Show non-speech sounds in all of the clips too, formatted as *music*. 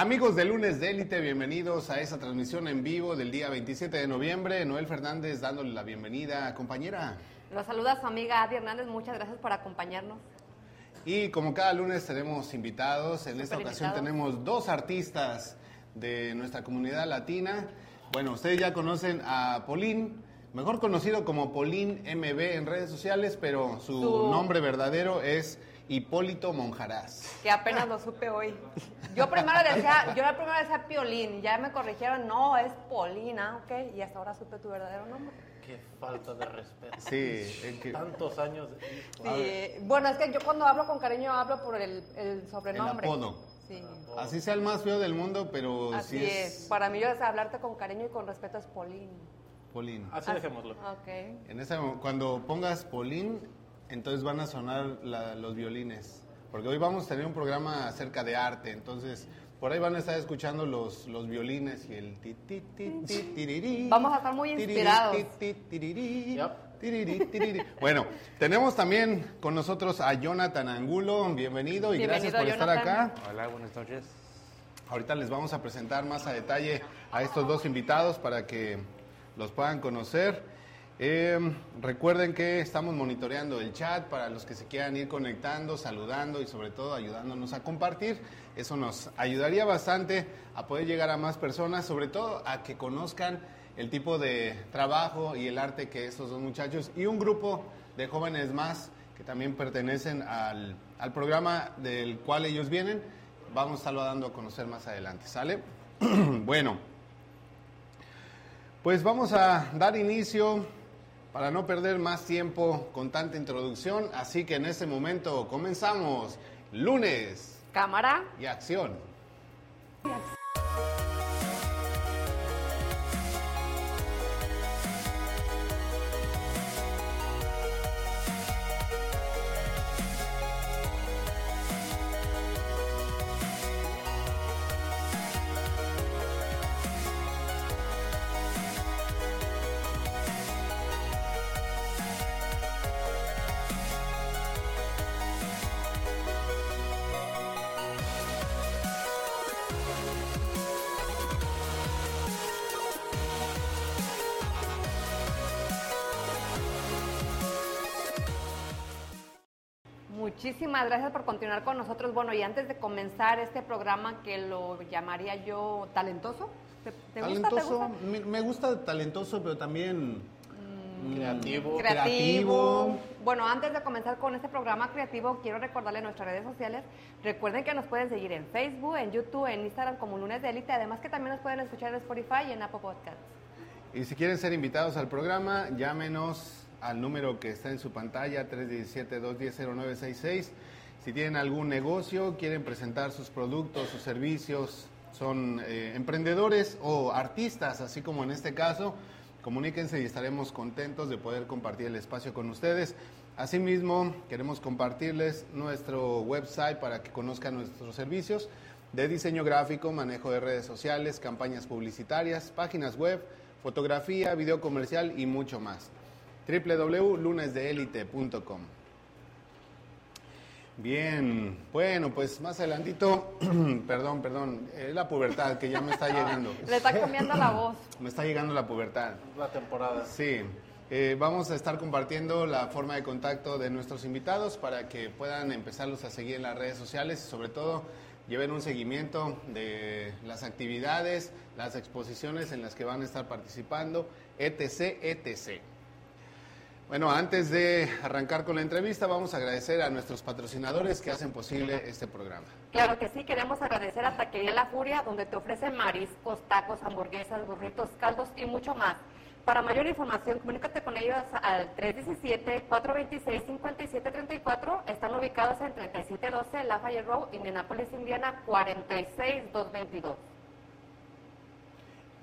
Amigos de Lunes de Élite, bienvenidos a esa transmisión en vivo del día 27 de noviembre. Noel Fernández dándole la bienvenida, compañera. Los saluda su amiga Adi Hernández, muchas gracias por acompañarnos. Y como cada lunes tenemos invitados, en esta ocasión invitados. tenemos dos artistas de nuestra comunidad latina. Bueno, ustedes ya conocen a Polín, mejor conocido como Polín MB en redes sociales, pero su, Su- nombre verdadero es Hipólito Monjaraz. Que apenas lo supe hoy. Yo primero decía, yo la primera decía Piolín, ya me corrigieron, no, es Polina, ok, y hasta ahora supe tu verdadero nombre. Qué falta de respeto. Sí, es que- Tantos años. Sí, bueno, es que yo cuando hablo con cariño hablo por el, el sobrenombre. El apodo. Sí, Así sea el más feo del mundo, pero así sí es. Para mí yo es hablarte con cariño y con respeto es Polín. Polín. Así dejémoslo. Ok. En ese, cuando pongas Polín, entonces van a sonar la- los violines. Porque hoy vamos a tener un programa acerca de arte, entonces por ahí van a estar escuchando los, los violines y el ti, ti, ti, ti, Vamos a estar muy inspirados. *laughs* Bueno, tenemos también con nosotros a Jonathan Angulo, bienvenido y gracias por Bienvenido, estar Jonathan. acá. Hola, buenas noches. Ahorita les vamos a presentar más a detalle a estos dos invitados para que los puedan conocer. Eh, recuerden que estamos monitoreando el chat para los que se quieran ir conectando, saludando y sobre todo ayudándonos a compartir. Eso nos ayudaría bastante a poder llegar a más personas, sobre todo a que conozcan el tipo de trabajo y el arte que estos dos muchachos y un grupo de jóvenes más que también pertenecen al, al programa del cual ellos vienen. Vamos a estarlo dando a conocer más adelante, ¿sale? *clears throat* bueno, pues vamos a dar inicio para no perder más tiempo con tanta introducción, así que en este momento comenzamos lunes Cámara. y acción. Muchísimas gracias por continuar con nosotros. Bueno, y antes de comenzar este programa que lo llamaría yo talentoso, ¿te, te gusta? ¿Te gusta? Me, me gusta talentoso, pero también mm, Creativo. creativo. Bueno, antes de comenzar con este programa creativo, quiero recordarle nuestras redes sociales. Recuerden que nos pueden seguir en Facebook, en YouTube, en Instagram como Lunes de Élite. Además que también nos pueden escuchar en Spotify y en Apple Podcasts. Y si quieren ser invitados al programa, llámenos al número que está en su pantalla, 317-210-0966. Si tienen algún negocio, quieren presentar sus productos, sus servicios, son eh, emprendedores o artistas, así como en este caso, comuníquense y estaremos contentos de poder compartir el espacio con ustedes. Asimismo, queremos compartirles nuestro website para que conozcan nuestros servicios de diseño gráfico, manejo de redes sociales, campañas publicitarias, páginas web, fotografía, video comercial y mucho más. www.lunesdeelite.com Bien, bueno, pues más adelantito, *clears throat* perdón, perdón, es la pubertad que ya me está *laughs* llegando. Le está comiendo la voz. *laughs* Me está llegando la pubertad. La temporada. Sí, eh, vamos a estar compartiendo la forma de contacto de nuestros invitados para que puedan empezarlos a seguir en las redes sociales y sobre todo lleven un seguimiento de las actividades, las exposiciones en las que van a estar participando, etc., etc. Bueno, antes de arrancar con la entrevista, vamos a agradecer a nuestros patrocinadores que hacen posible este programa. Claro que sí, queremos agradecer a Taquería La Furia, donde te ofrecen mariscos, tacos, hamburguesas, burritos, caldos y mucho más. Para mayor información, comunícate con ellos al 317-426-5734. Están ubicados en 3712 Lafayette Road, Indianapolis, Indiana, 46222.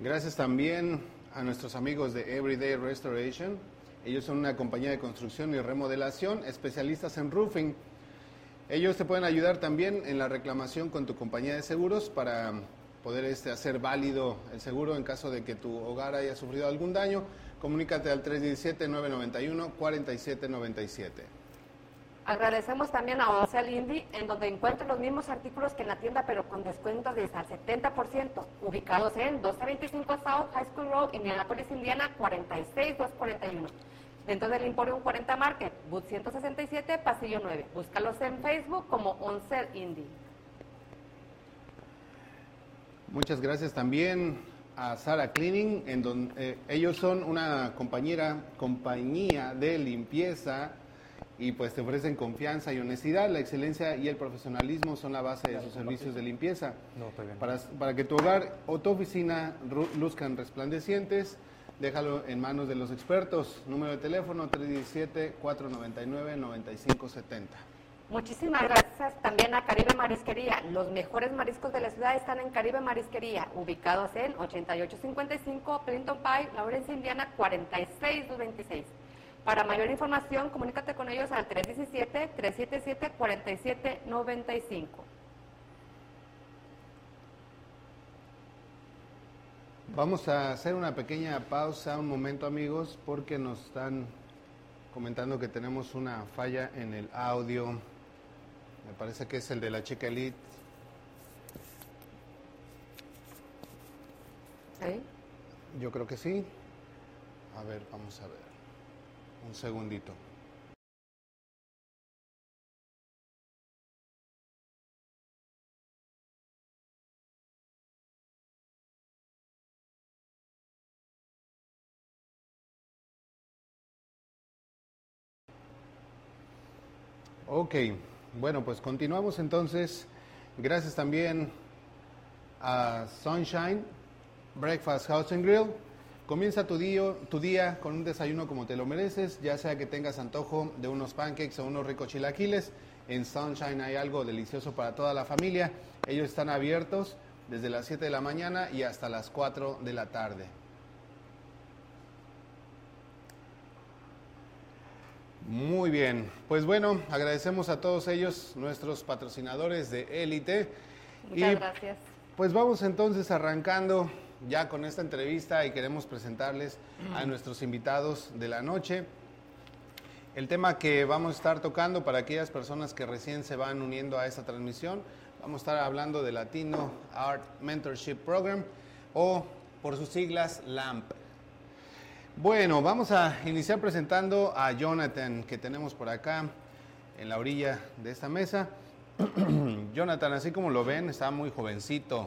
Gracias también a nuestros amigos de Everyday Restoration. Ellos son una compañía de construcción y remodelación, especialistas en roofing. Ellos te pueden ayudar también en la reclamación con tu compañía de seguros para poder este, hacer válido el seguro en caso de que tu hogar haya sufrido algún daño. Comunícate al 317-991-4797. Agradecemos también a Oncel Indy, en donde encuentran los mismos artículos que en la tienda, pero con descuentos de hasta 70%, ubicados en 1225 South High School Road, Indianapolis, Indiana, 46241. Dentro del Emporium 40 Market, Booth 167, Pasillo 9. Búscalos en Facebook como Oncel Indy. Muchas gracias también a Sara Cleaning, en donde eh, ellos son una compañera, compañía de limpieza y pues te ofrecen confianza y honestidad. La excelencia y el profesionalismo son la base de sus servicios de limpieza. Para, para que tu hogar o tu oficina luzcan resplandecientes, déjalo en manos de los expertos. Número de teléfono 317-499-9570. Muchísimas gracias también a Caribe Marisquería. Los mejores mariscos de la ciudad están en Caribe Marisquería, ubicados en 8855 Clinton Pike, Lawrence, Indiana, 46226. Para mayor información, comunícate con ellos al 317-377-4795. Vamos a hacer una pequeña pausa, un momento amigos, porque nos están comentando que tenemos una falla en el audio. Me parece que es el de la chica Elite. ¿Sí? Yo creo que sí. A ver, vamos a ver. Un segundito. Ok, bueno, pues continuamos entonces. Gracias también a Sunshine Breakfast House and Grill. Comienza tu día, tu día con un desayuno como te lo mereces, ya sea que tengas antojo de unos pancakes o unos ricos chilaquiles. En Sunshine hay algo delicioso para toda la familia. Ellos están abiertos desde las 7 de la mañana y hasta las 4 de la tarde. Muy bien, pues bueno, agradecemos a todos ellos, nuestros patrocinadores de élite. Muchas Y gracias. pues vamos entonces arrancando ya con esta entrevista y queremos presentarles a nuestros invitados de la noche. El tema que vamos a estar tocando para aquellas personas que recién se van uniendo a esta transmisión, vamos a estar hablando de Latino Art Mentorship Program o por sus siglas LAMP. Bueno, vamos a iniciar presentando a Jonathan que tenemos por acá en la orilla de esta mesa. *clears throat* Jonathan, así como lo ven, está muy jovencito.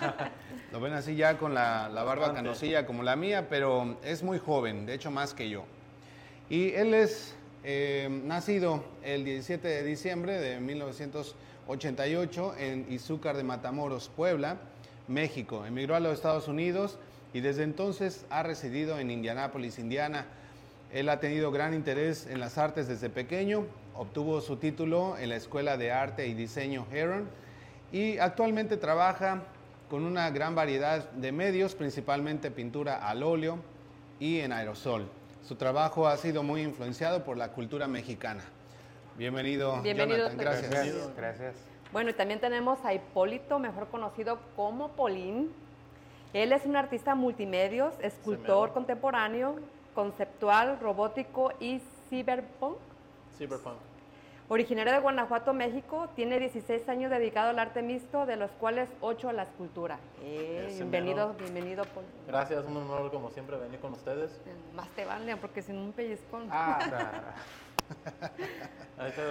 *laughs* lo ven así ya con la, la barba canosilla como la mía, pero es muy joven, de hecho más que yo. Y él es eh, nacido el 17 de diciembre de 1988 en Izúcar de Matamoros, Puebla, México. Emigró a los Estados Unidos y desde entonces ha residido en Indianápolis, Indiana. Él ha tenido gran interés en las artes desde pequeño, obtuvo su título en la Escuela de Arte y Diseño Heron y actualmente trabaja con una gran variedad de medios, principalmente pintura al óleo y en aerosol. Su trabajo ha sido muy influenciado por la cultura mexicana. Bienvenido, Bienvenido, Jonathan. Gracias. Gracias. Gracias. Bueno, y también tenemos a Hipólito, mejor conocido como Polín. Él es un artista multimedios, escultor contemporáneo, conceptual, robótico y cyberpunk. Cyberpunk. Originario de Guanajuato, México, tiene 16 años dedicado al arte mixto, de los cuales 8 a la escultura. Eh, bienvenido, mero. bienvenido, Paul. Gracias, un honor como siempre venir con ustedes. Eh, Más te vale, porque sin un pellizcón. Ah, *laughs* Ahí te,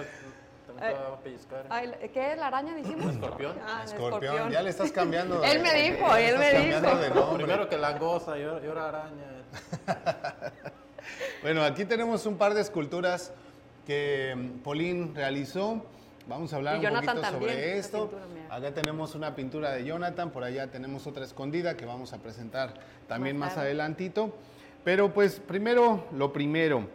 también te va a pellizcar. Ay, ¿Qué es la araña, dijimos? Escorpión. Ah, el Escorpión, ya le estás cambiando. *laughs* de- Él me dijo, él me dijo. de nombre. Primero que langosta y ahora, y ahora araña. *laughs* Bueno, aquí tenemos un par de esculturas que mm, Paulín realizó. Vamos a hablar un poquito también, sobre esto. pintura. Acá tenemos una pintura de Jonathan, por allá tenemos otra escondida que vamos a presentar también Más más, adelantito. Pero pues primero, lo primero,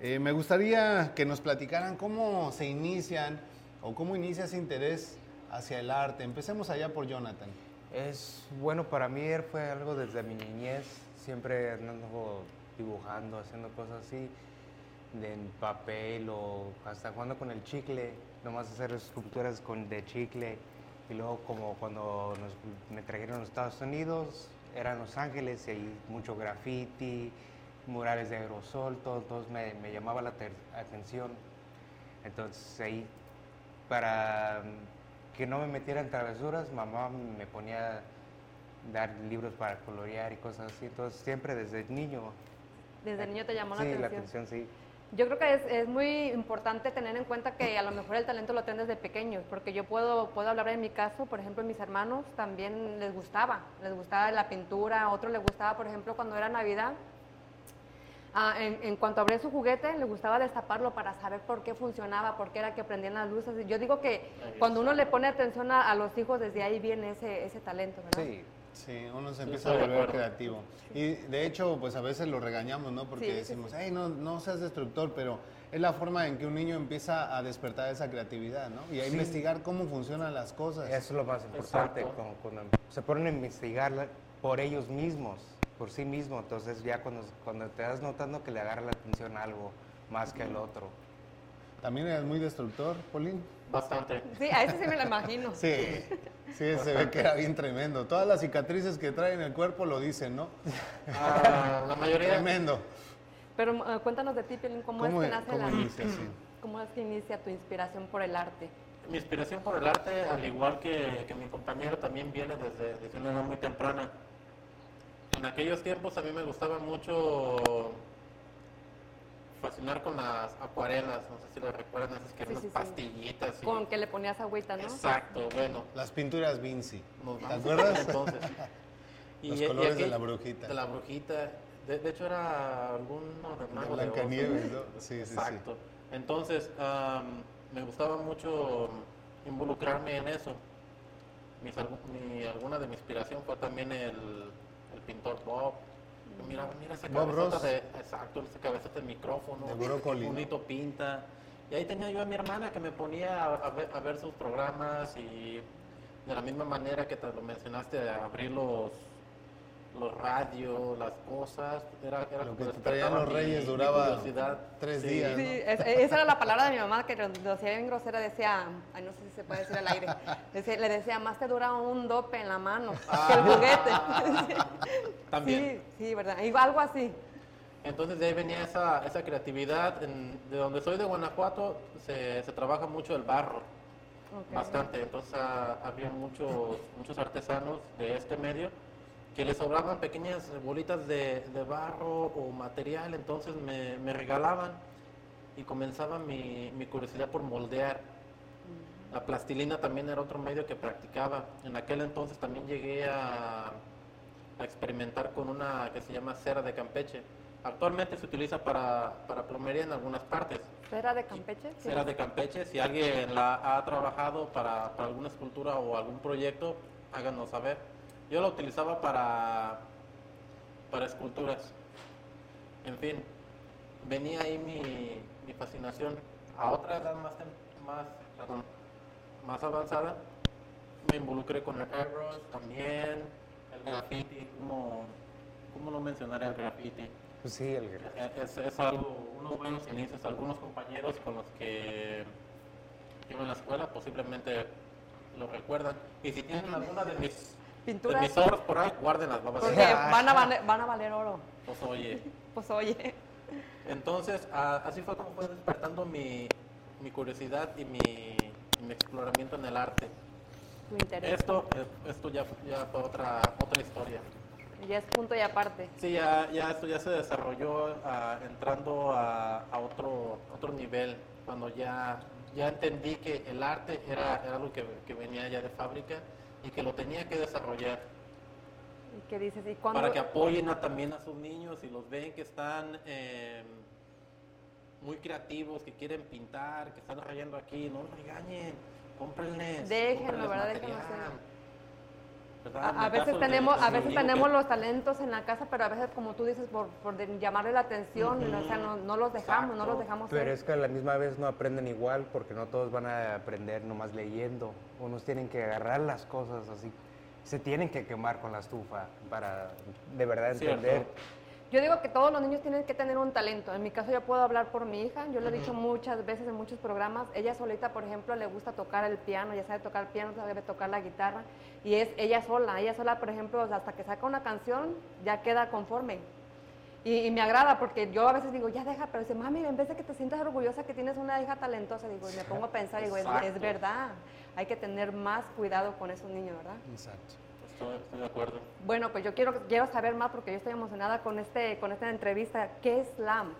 eh, me gustaría que nos platicaran cómo se inician o cómo inicia ese interés hacia el arte. Empecemos allá por Jonathan. es bueno para mí, fue algo desde mi niñez, siempre andando dibujando, haciendo cosas así, de en papel o hasta jugando con el chicle, nomás hacer esculturas con, de chicle. Y luego como cuando nos, me trajeron a los Estados Unidos, era en Los Ángeles y hay mucho graffiti, murales de aerosol, todo, todo me, me llamaba la atención. Entonces ahí, para que no me metieran travesuras, mamá me ponía a dar libros para colorear y cosas así. Entonces siempre desde niño. Desde niño te llamó la sí, atención. la atención, sí. Yo creo que es, es muy importante tener en cuenta que a lo mejor el talento lo tienen desde pequeños, porque yo puedo, puedo hablar en mi caso, por ejemplo, mis hermanos también les gustaba, les gustaba la pintura, a otro les gustaba, por ejemplo, cuando era Navidad, ah, en, en cuanto abría su juguete, le gustaba destaparlo para saber por qué funcionaba, por qué era que prendían las luces. Y Yo digo que cuando uno le pone atención a, a los hijos, desde ahí viene ese, ese talento, ¿verdad? Sí, Sí, uno se Sí, empieza a volver creativo. Y de hecho, pues a veces lo regañamos, ¿no? Porque Sí, sí, decimos, hey, no, no seas destructor, pero es la forma en que un niño empieza a despertar esa creatividad, ¿no? Y a investigar cómo funcionan las cosas. Eso es lo más importante, Exacto. cuando, cuando se ponen a investigar por ellos mismos, por sí mismos, entonces ya cuando, cuando te das notando que le agarra la atención a algo más que al otro. ¿También eres muy destructor, Paulín? Bastante. Sí, a ese sí me lo imagino. *laughs* Sí, sí, se ve que era bien tremendo. Todas las cicatrices que trae en el cuerpo lo dicen, ¿no? Ah, la mayoría, Tremendo. Pero eh, cuéntanos de ti, Piolín, ¿cómo, ¿Cómo, es que nace cómo la... inicia? *clears throat* ¿Cómo es que inicia tu inspiración por el arte? mi inspiración por el arte, al igual que, que mi compañero, también viene desde, desde una edad muy temprana. En aquellos tiempos a mí me gustaba mucho fascinar con las acuarelas, no sé si lo recuerdan, esas que Sí, eran sí, sí. pastillitas. y- Con que le ponías agüita, ¿no? Exacto, bueno. Las pinturas Vinci. Nos ¿Te acuerdas? *laughs* Entonces. *laughs* Los colores de la brujita. De la brujita. De, de hecho era algún De mago de. Blancanieves, ¿no? Sí, sí, sí. Exacto. Entonces, am, me gustaba mucho involucrarme en eso. Mis mi- alguna de mi inspiración fue también el, el pintor Bob. Mira, mira esa Bob cabezota Ross. de, exacto, esa cabezota de micrófono. De brócoli, bonito pinta. Y ahí tenía yo a mi hermana que me ponía a, a ver, a ver sus programas y de la misma manera que te lo mencionaste, abrir los, los radios, las cosas. Era, era Lo que traían los mi- reyes mi duraba curiosidad. tres Sí. días, Sí, ¿no? es- esa era la palabra de mi mamá que lo decía bien grosera, decía, ay, no sé si se puede decir al aire, Decía- le decía, más te dura un dope en la mano que el juguete. *laughs* También. Sí, sí, ¿verdad? Y algo así. Entonces de ahí venía esa, esa creatividad. En- de donde soy de Guanajuato se, se trabaja mucho el barro, bastante. Entonces ah, había muchos, muchos artesanos de este medio que les sobraban pequeñas bolitas de, de barro o material, entonces me, me regalaban y comenzaba mi, mi curiosidad por moldear. La plastilina también era otro medio que practicaba. En aquel entonces también llegué a, a experimentar con una que se llama cera de Campeche. Actualmente se utiliza para, para plomería en algunas partes. ¿Cera de Campeche? Sí. Cera de Campeche, si alguien la ha trabajado para, para alguna escultura o algún proyecto, háganos saber. Yo la utilizaba para, para esculturas. En fin, venía ahí mi, mi fascinación. A otra edad más, más, perdón, más avanzada, me involucré con el airbrush también, el graffiti, ¿cómo, cómo no mencionar el graffiti? Pues sí, el, Es, es algo, unos buenos inicios. Algunos compañeros con los que iba en la escuela posiblemente lo recuerdan. Y si tienen alguna de mis, de Pinturas. mis obras por ahí, guárdenlas, babas. Porque van a, valer, van a valer oro. Pues oye. *laughs* Pues oye, Entonces, así fue como fue despertando mi, mi curiosidad y mi, y mi exploramiento en el arte. tu interés. Esto, eh, esto ya, ya fue otra, otra historia. Ya es punto y aparte. Sí, ya, ya esto ya se desarrolló ah, entrando a, a otro, otro nivel, cuando ya, ya entendí que el arte era, era algo que, que venía ya de fábrica y que lo tenía que desarrollar ¿Y qué dices? ¿Y cuándo? para que apoyen a- también a sus niños y los ven que están eh, muy creativos, que quieren pintar, que están rayando aquí, no los regañen, cómprenles. Déjenlo, cómprenles ¿verdad? material. Déjenlo hacer. A, veces tenemos, a veces tenemos los talentos en la casa, pero a veces, como tú dices, por, por llamarle la atención, o sea, no, no los dejamos, no los Exacto. dejamos Pero ser. es que a la misma vez no aprenden igual porque no todos van a aprender nomás leyendo. Unos tienen que agarrar las cosas así. Se tienen que quemar con la estufa para de verdad Cierto. Yo digo que todos los niños tienen que tener un talento. En mi caso yo puedo hablar por mi hija, yo le he dicho muchas veces en muchos programas, ella solita, por ejemplo, le gusta tocar el piano, ya sabe tocar el piano, sabe tocar la guitarra, y es ella sola, ella sola, por ejemplo, hasta que saca una canción, ya queda conforme. Y, y me agrada porque yo a veces digo, ya deja, pero dice, mami, en vez de que te sientas orgullosa que tienes una hija talentosa, digo, y me pongo a pensar, digo, es, es verdad, hay que tener más cuidado con esos niños, ¿verdad? Exacto. Estoy, estoy de acuerdo. Bueno, pues yo quiero, quiero saber más porque yo estoy emocionada con, este, con esta entrevista. ¿Qué es LAMP?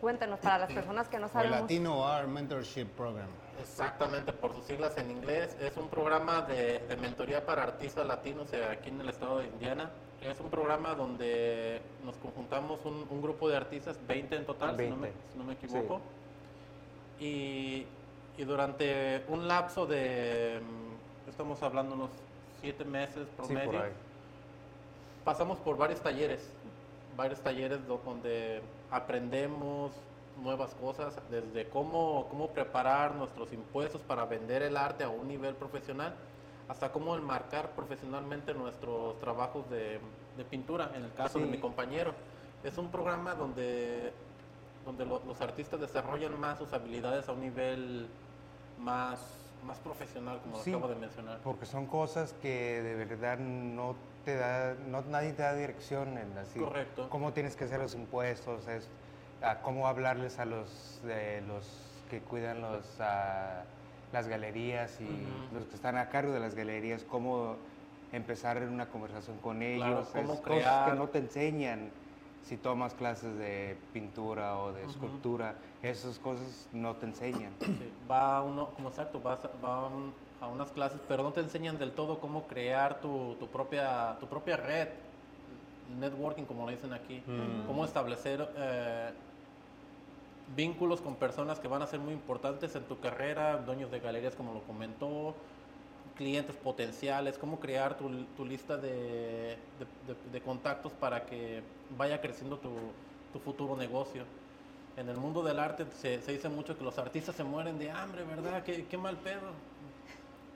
Cuéntanos para las personas que no O el. Latino Art Mentorship Program. Exactamente, por sus siglas en inglés. Es un programa de, de mentoría para artistas latinos eh, aquí en el estado de Indiana. Es un programa donde nos conjuntamos un, un grupo de artistas, 20 en total, Si, no me, 20. si no me equivoco. Y, y durante un lapso de, mm, estamos hablando unos 7 meses Sí, promedio, por pasamos por varios talleres, varios talleres do- donde aprendemos nuevas cosas, desde cómo, cómo preparar nuestros impuestos para vender el arte a un nivel profesional, hasta cómo enmarcar profesionalmente nuestros trabajos de, de pintura, en el caso de mi compañero. Es un programa donde, donde lo- los artistas desarrollan más sus habilidades a un nivel más, más profesional, como Sí. lo acabo de mencionar. Porque son cosas que de verdad no te da, no, nadie te da dirección en así. Correcto. Cómo tienes que hacer los impuestos, es, a cómo hablarles a los, de los que cuidan los, ah, las galerías y los que están a cargo de las galerías, cómo empezar una conversación con ellos. Claro, es cómo cosas crear. que no te enseñan si tomas clases de pintura o de escultura. Esas cosas no te enseñan. Sí, va uno, como exacto, va a un- a unas clases, pero no te enseñan del todo cómo crear tu, tu propia, tu propia red, networking como le dicen aquí, cómo establecer eh, vínculos con personas que van a ser muy importantes en tu carrera, dueños de galerías como lo comentó, clientes potenciales, cómo crear tu, tu lista de, de- de- de contactos para que vaya creciendo tu, tu futuro negocio. En el mundo del arte se, se dice mucho que los artistas se mueren de hambre, ¿verdad? Qué, qué mal pedo.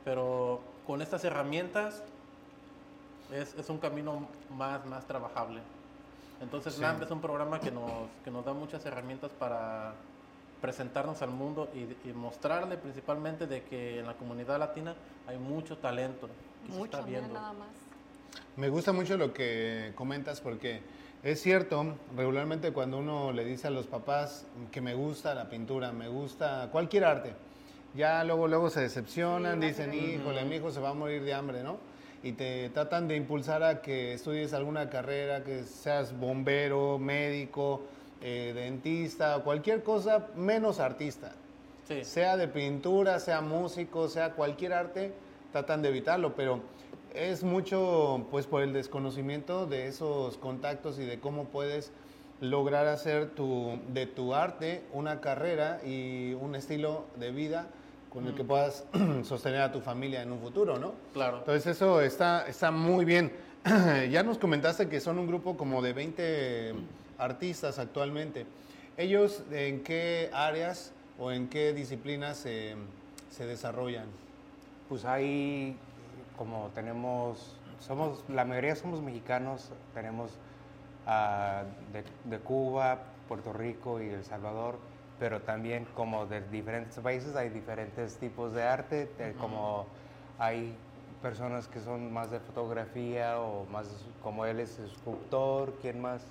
Pero con estas herramientas es, es un camino más, más trabajable. Entonces Sí. LAMP es un programa que nos, que nos da muchas herramientas para presentarnos al mundo y, y mostrarle principalmente de que en la comunidad latina hay mucho talento que se Mucho, está mira viendo. nada más. Me gusta mucho lo que comentas porque es cierto, regularmente cuando uno le dice a los papás que me gusta la pintura, me gusta cualquier arte, ya luego luego se decepcionan, Sí, dicen, híjole, mi hijo se va a morir de hambre, ¿no? Y te tratan de impulsar a que estudies alguna carrera, que seas bombero, médico, eh, dentista, cualquier cosa menos artista. Sí. Sea de pintura, sea músico, sea cualquier arte, tratan de evitarlo, pero es mucho pues por el desconocimiento de esos contactos y de cómo puedes lograr hacer tu, de tu arte una carrera y un estilo de vida con el que puedas *clears throat* sostener a tu familia en un futuro, ¿no? Claro. Entonces eso está, está muy bien. *clears throat* ya nos comentaste que son un grupo como de 20 artistas actualmente. ¿Ellos en qué áreas o en qué disciplinas se, se desarrollan? Pues ahí, como tenemos, somos, la mayoría somos mexicanos, tenemos ah, de, de Cuba, Puerto Rico y El Salvador, pero también como de diferentes países hay diferentes tipos de arte, de- como hay personas que son más de fotografía o más, como él es escultor, ¿quién más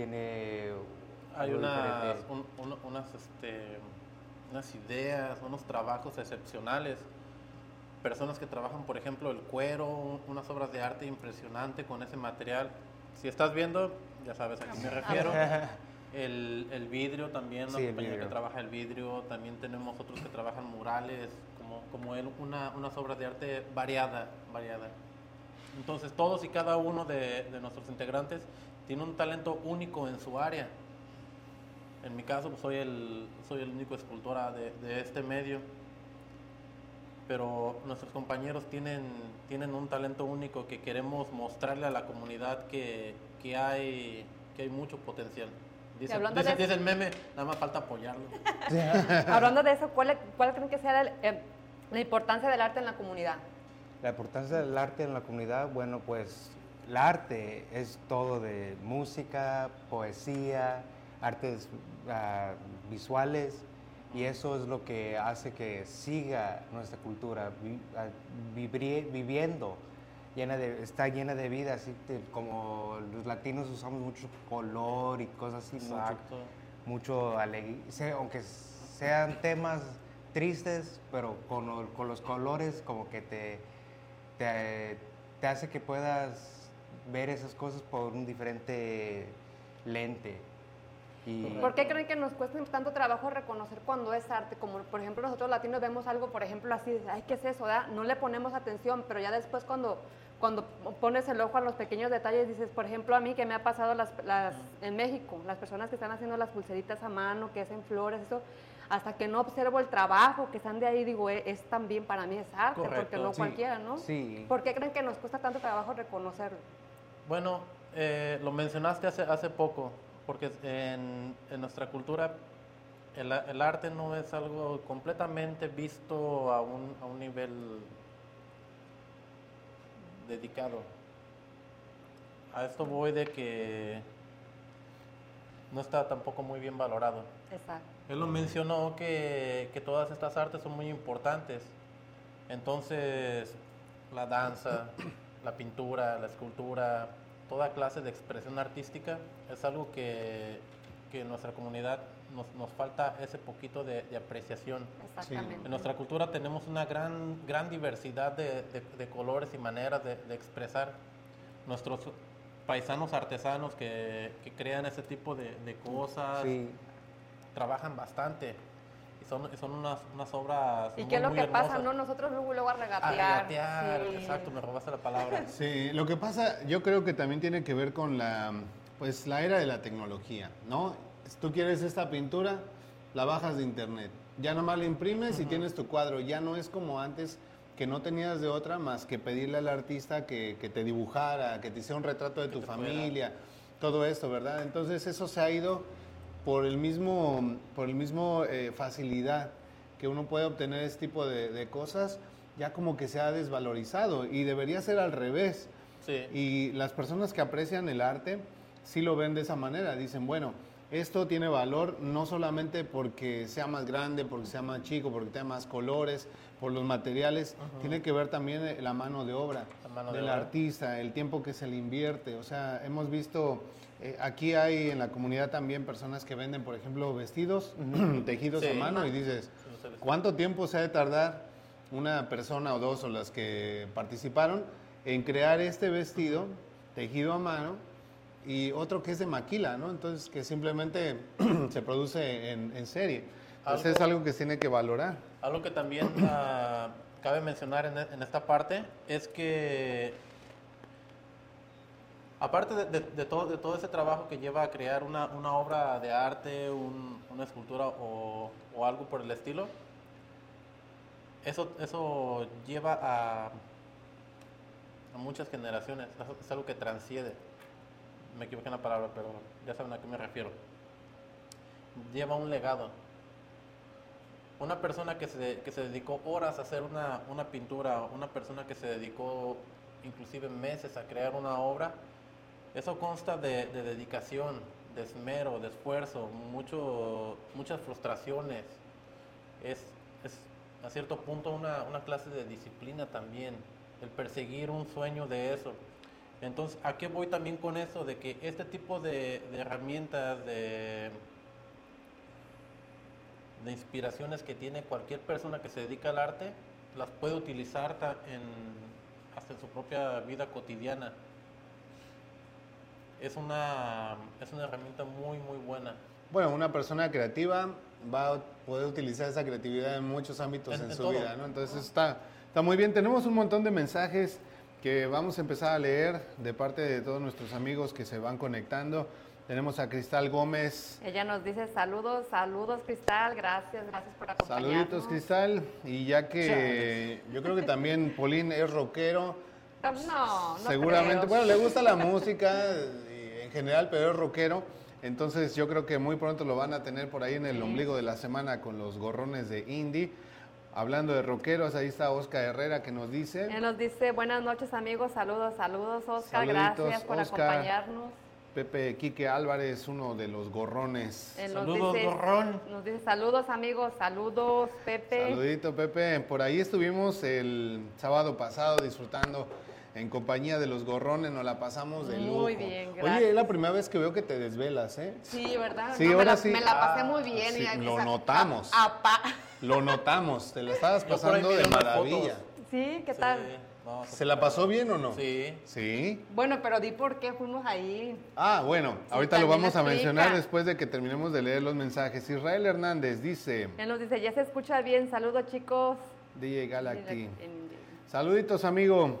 tiene Hay unas, un- un- unas, este, unas ideas, unos trabajos excepcionales. Personas que trabajan, por ejemplo, el cuero, un- unas obras de arte impresionante con ese material. Si estás viendo, ya sabes a qué me refiero. *laughs* El, el vidrio también, una Sí, el compañía que trabaja el vidrio. También tenemos otros que trabajan murales, como, como él, una, unas obras de arte variada, variada. Entonces, todos y cada uno de, de nuestros integrantes tiene un talento único en su área. En mi caso, pues, soy el, soy el único escultora de, de este medio. Pero nuestros compañeros tienen, tienen un talento único que queremos mostrarle a la comunidad que, que, hay, que hay mucho potencial. Dice, hablando dice- de- dice el meme, nada más falta apoyarlo. *laughs* Hablando de eso, ¿cuál, cuál creen que sea el, eh, la importancia del arte en la comunidad? La importancia del arte en la comunidad, bueno, pues el arte es todo de música, poesía, artes ah, visuales y eso es lo que hace que siga nuestra cultura vi- ah, vibri- viviendo llena de, está llena de vida, así de- como los latinos usamos mucho color y cosas así, mucho, Exacto. mucho alegría, aunque sean temas tristes, pero con, con los colores como que te, te, te hace que puedas ver esas cosas por un diferente lente. Y, ¿Por qué creen que nos cuesta tanto trabajo reconocer cuando es arte? Como por ejemplo nosotros latinos vemos algo, por ejemplo, así, ay, ¿qué es eso? da? No le ponemos atención, pero ya después cuando, cuando pones el ojo a los pequeños detalles, dices, por ejemplo, a mí que me ha pasado las, las, en México, las personas que están haciendo las pulseritas a mano, que hacen flores, eso, hasta que no observo el trabajo que están de ahí, digo, "Eh, es también para mí es arte, porque no Sí, cualquiera, ¿no? sí. ¿Por qué creen que nos cuesta tanto trabajo reconocerlo? Bueno, eh, lo mencionaste hace, hace poco, porque en, en nuestra cultura el, el arte no es algo completamente visto a un, a un nivel dedicado. A esto voy de que no está tampoco muy bien valorado. Exacto. Él lo mencionó que, que todas estas artes son muy importantes. Entonces, la danza, la pintura, la escultura, toda clase de expresión artística es algo que, que en nuestra comunidad nos, nos falta ese poquito de, de apreciación. Exactamente. En nuestra cultura tenemos una gran, gran diversidad de, de- de colores y maneras de, de expresar. Nuestros paisanos artesanos que, que crean ese tipo de, de cosas sí. trabajan bastante. Y son, son unas, unas obras. ¿Y muy, qué es lo que pasa? hermosas. No, nosotros luego, luego a A regatear. regatear, sí. exacto, me robaste la palabra. *laughs* Sí, lo que pasa, yo creo que también tiene que ver con la, pues, la era de la tecnología, ¿no? Si tú quieres esta pintura, la bajas de internet. Ya nomás la imprimes y tienes tu cuadro. Ya no es como antes que no tenías de otra más que pedirle al artista que, que te dibujara, que te hiciera un retrato de tu te pueda. familia, todo esto, ¿verdad? Entonces eso se ha ido por el mismo, por el mismo eh, facilidad que uno puede obtener este tipo de, de cosas, ya como que se ha desvalorizado y debería ser al revés. Sí. Y las personas que aprecian el arte sí lo ven de esa manera. Dicen, bueno, esto tiene valor no solamente porque sea más grande, porque sea más chico, porque tenga más colores, por los materiales, tiene que ver también eh, la mano de obra mano del artista, el tiempo que se le invierte. O sea, hemos visto, eh, aquí hay en la comunidad también personas que venden, por ejemplo, vestidos *clears throat* tejidos Sí. a mano y dices. ¿Cuánto tiempo se ha de tardar una persona o dos o las que participaron en crear este vestido tejido a mano y otro que es de maquila, ¿no? Entonces que simplemente *clears throat* se produce en, en serie. Entonces es Algo- algo que se tiene que valorar. Algo que también ah, cabe mencionar en, esta parte es que, aparte de, de- todo, de todo ese trabajo que lleva a crear una, obra de arte, un- una escultura o, algo por el estilo, eso, eso lleva a, a muchas generaciones, es- es algo que transciende. Me equivoqué en la palabra, pero ya saben a qué me refiero. Lleva un legado una persona que se, que se dedicó horas a hacer una, una pintura, una persona que se dedicó inclusive meses a crear una obra, eso consta de, de dedicación, de esmero, de esfuerzo, mucho, muchas frustraciones. Es, es a cierto punto una, una clase de disciplina también, el perseguir un sueño de eso. Entonces, ¿a qué voy también con eso? De que este tipo de, de herramientas, de, de inspiraciones que tiene cualquier persona que se dedica al arte, las puede utilizar en, hasta en su propia vida cotidiana. Es una, es una herramienta muy, muy buena. Bueno, una persona creativa va a poder utilizar esa creatividad en muchos ámbitos En- en, en su todo. vida, ¿no? Entonces está, está muy bien. Tenemos un montón de mensajes que vamos a empezar a leer de parte de todos nuestros amigos que se van conectando. Tenemos a Cristal Gómez. Ella nos dice saludos, saludos Cristal, gracias, gracias por acompañarnos. Saluditos, Cristal. Y ya que yo creo que también Polín es rockero, No, no seguramente, creo. bueno, le gusta la música en general, pero es rockero. Entonces yo creo que muy pronto lo van a tener por ahí en el ombligo de la semana con los gorrones de Indie. Hablando de rockeros, ahí está Oscar Herrera que nos dice. Ella nos dice buenas noches amigos, saludos, saludos Oscar, Saluditos, gracias por Oscar. acompañarnos. Pepe Quique Álvarez, uno de los gorrones. Nos Saludos, dice- gorrón. Nos dice saludos amigos, saludos Pepe. Saludito, Pepe. Por ahí estuvimos el sábado pasado disfrutando en compañía de los gorrones, nos la pasamos de lujo. Muy bien, Oye, gracias. es la primera vez que veo que te desvelas, ¿eh? Sí, ¿verdad? Sí, No, me ahora la, sí. Me la pasé Ah, muy bien. sí, y- lo notamos. a- a pa- Lo notamos, te la estabas pasando de maravilla. fotos. Sí, ¿qué Sí, tal? No, ¿Se la pasó bien o no? Sí. Sí. Bueno, pero di por qué fuimos ahí. Ah, bueno, ahorita lo vamos a explica. mencionar después de que terminemos de leer los mensajes. Israel Hernández dice, Él nos dice, ya se escucha bien. Saludos, chicos. DJ Galacti. Saluditos, amigo.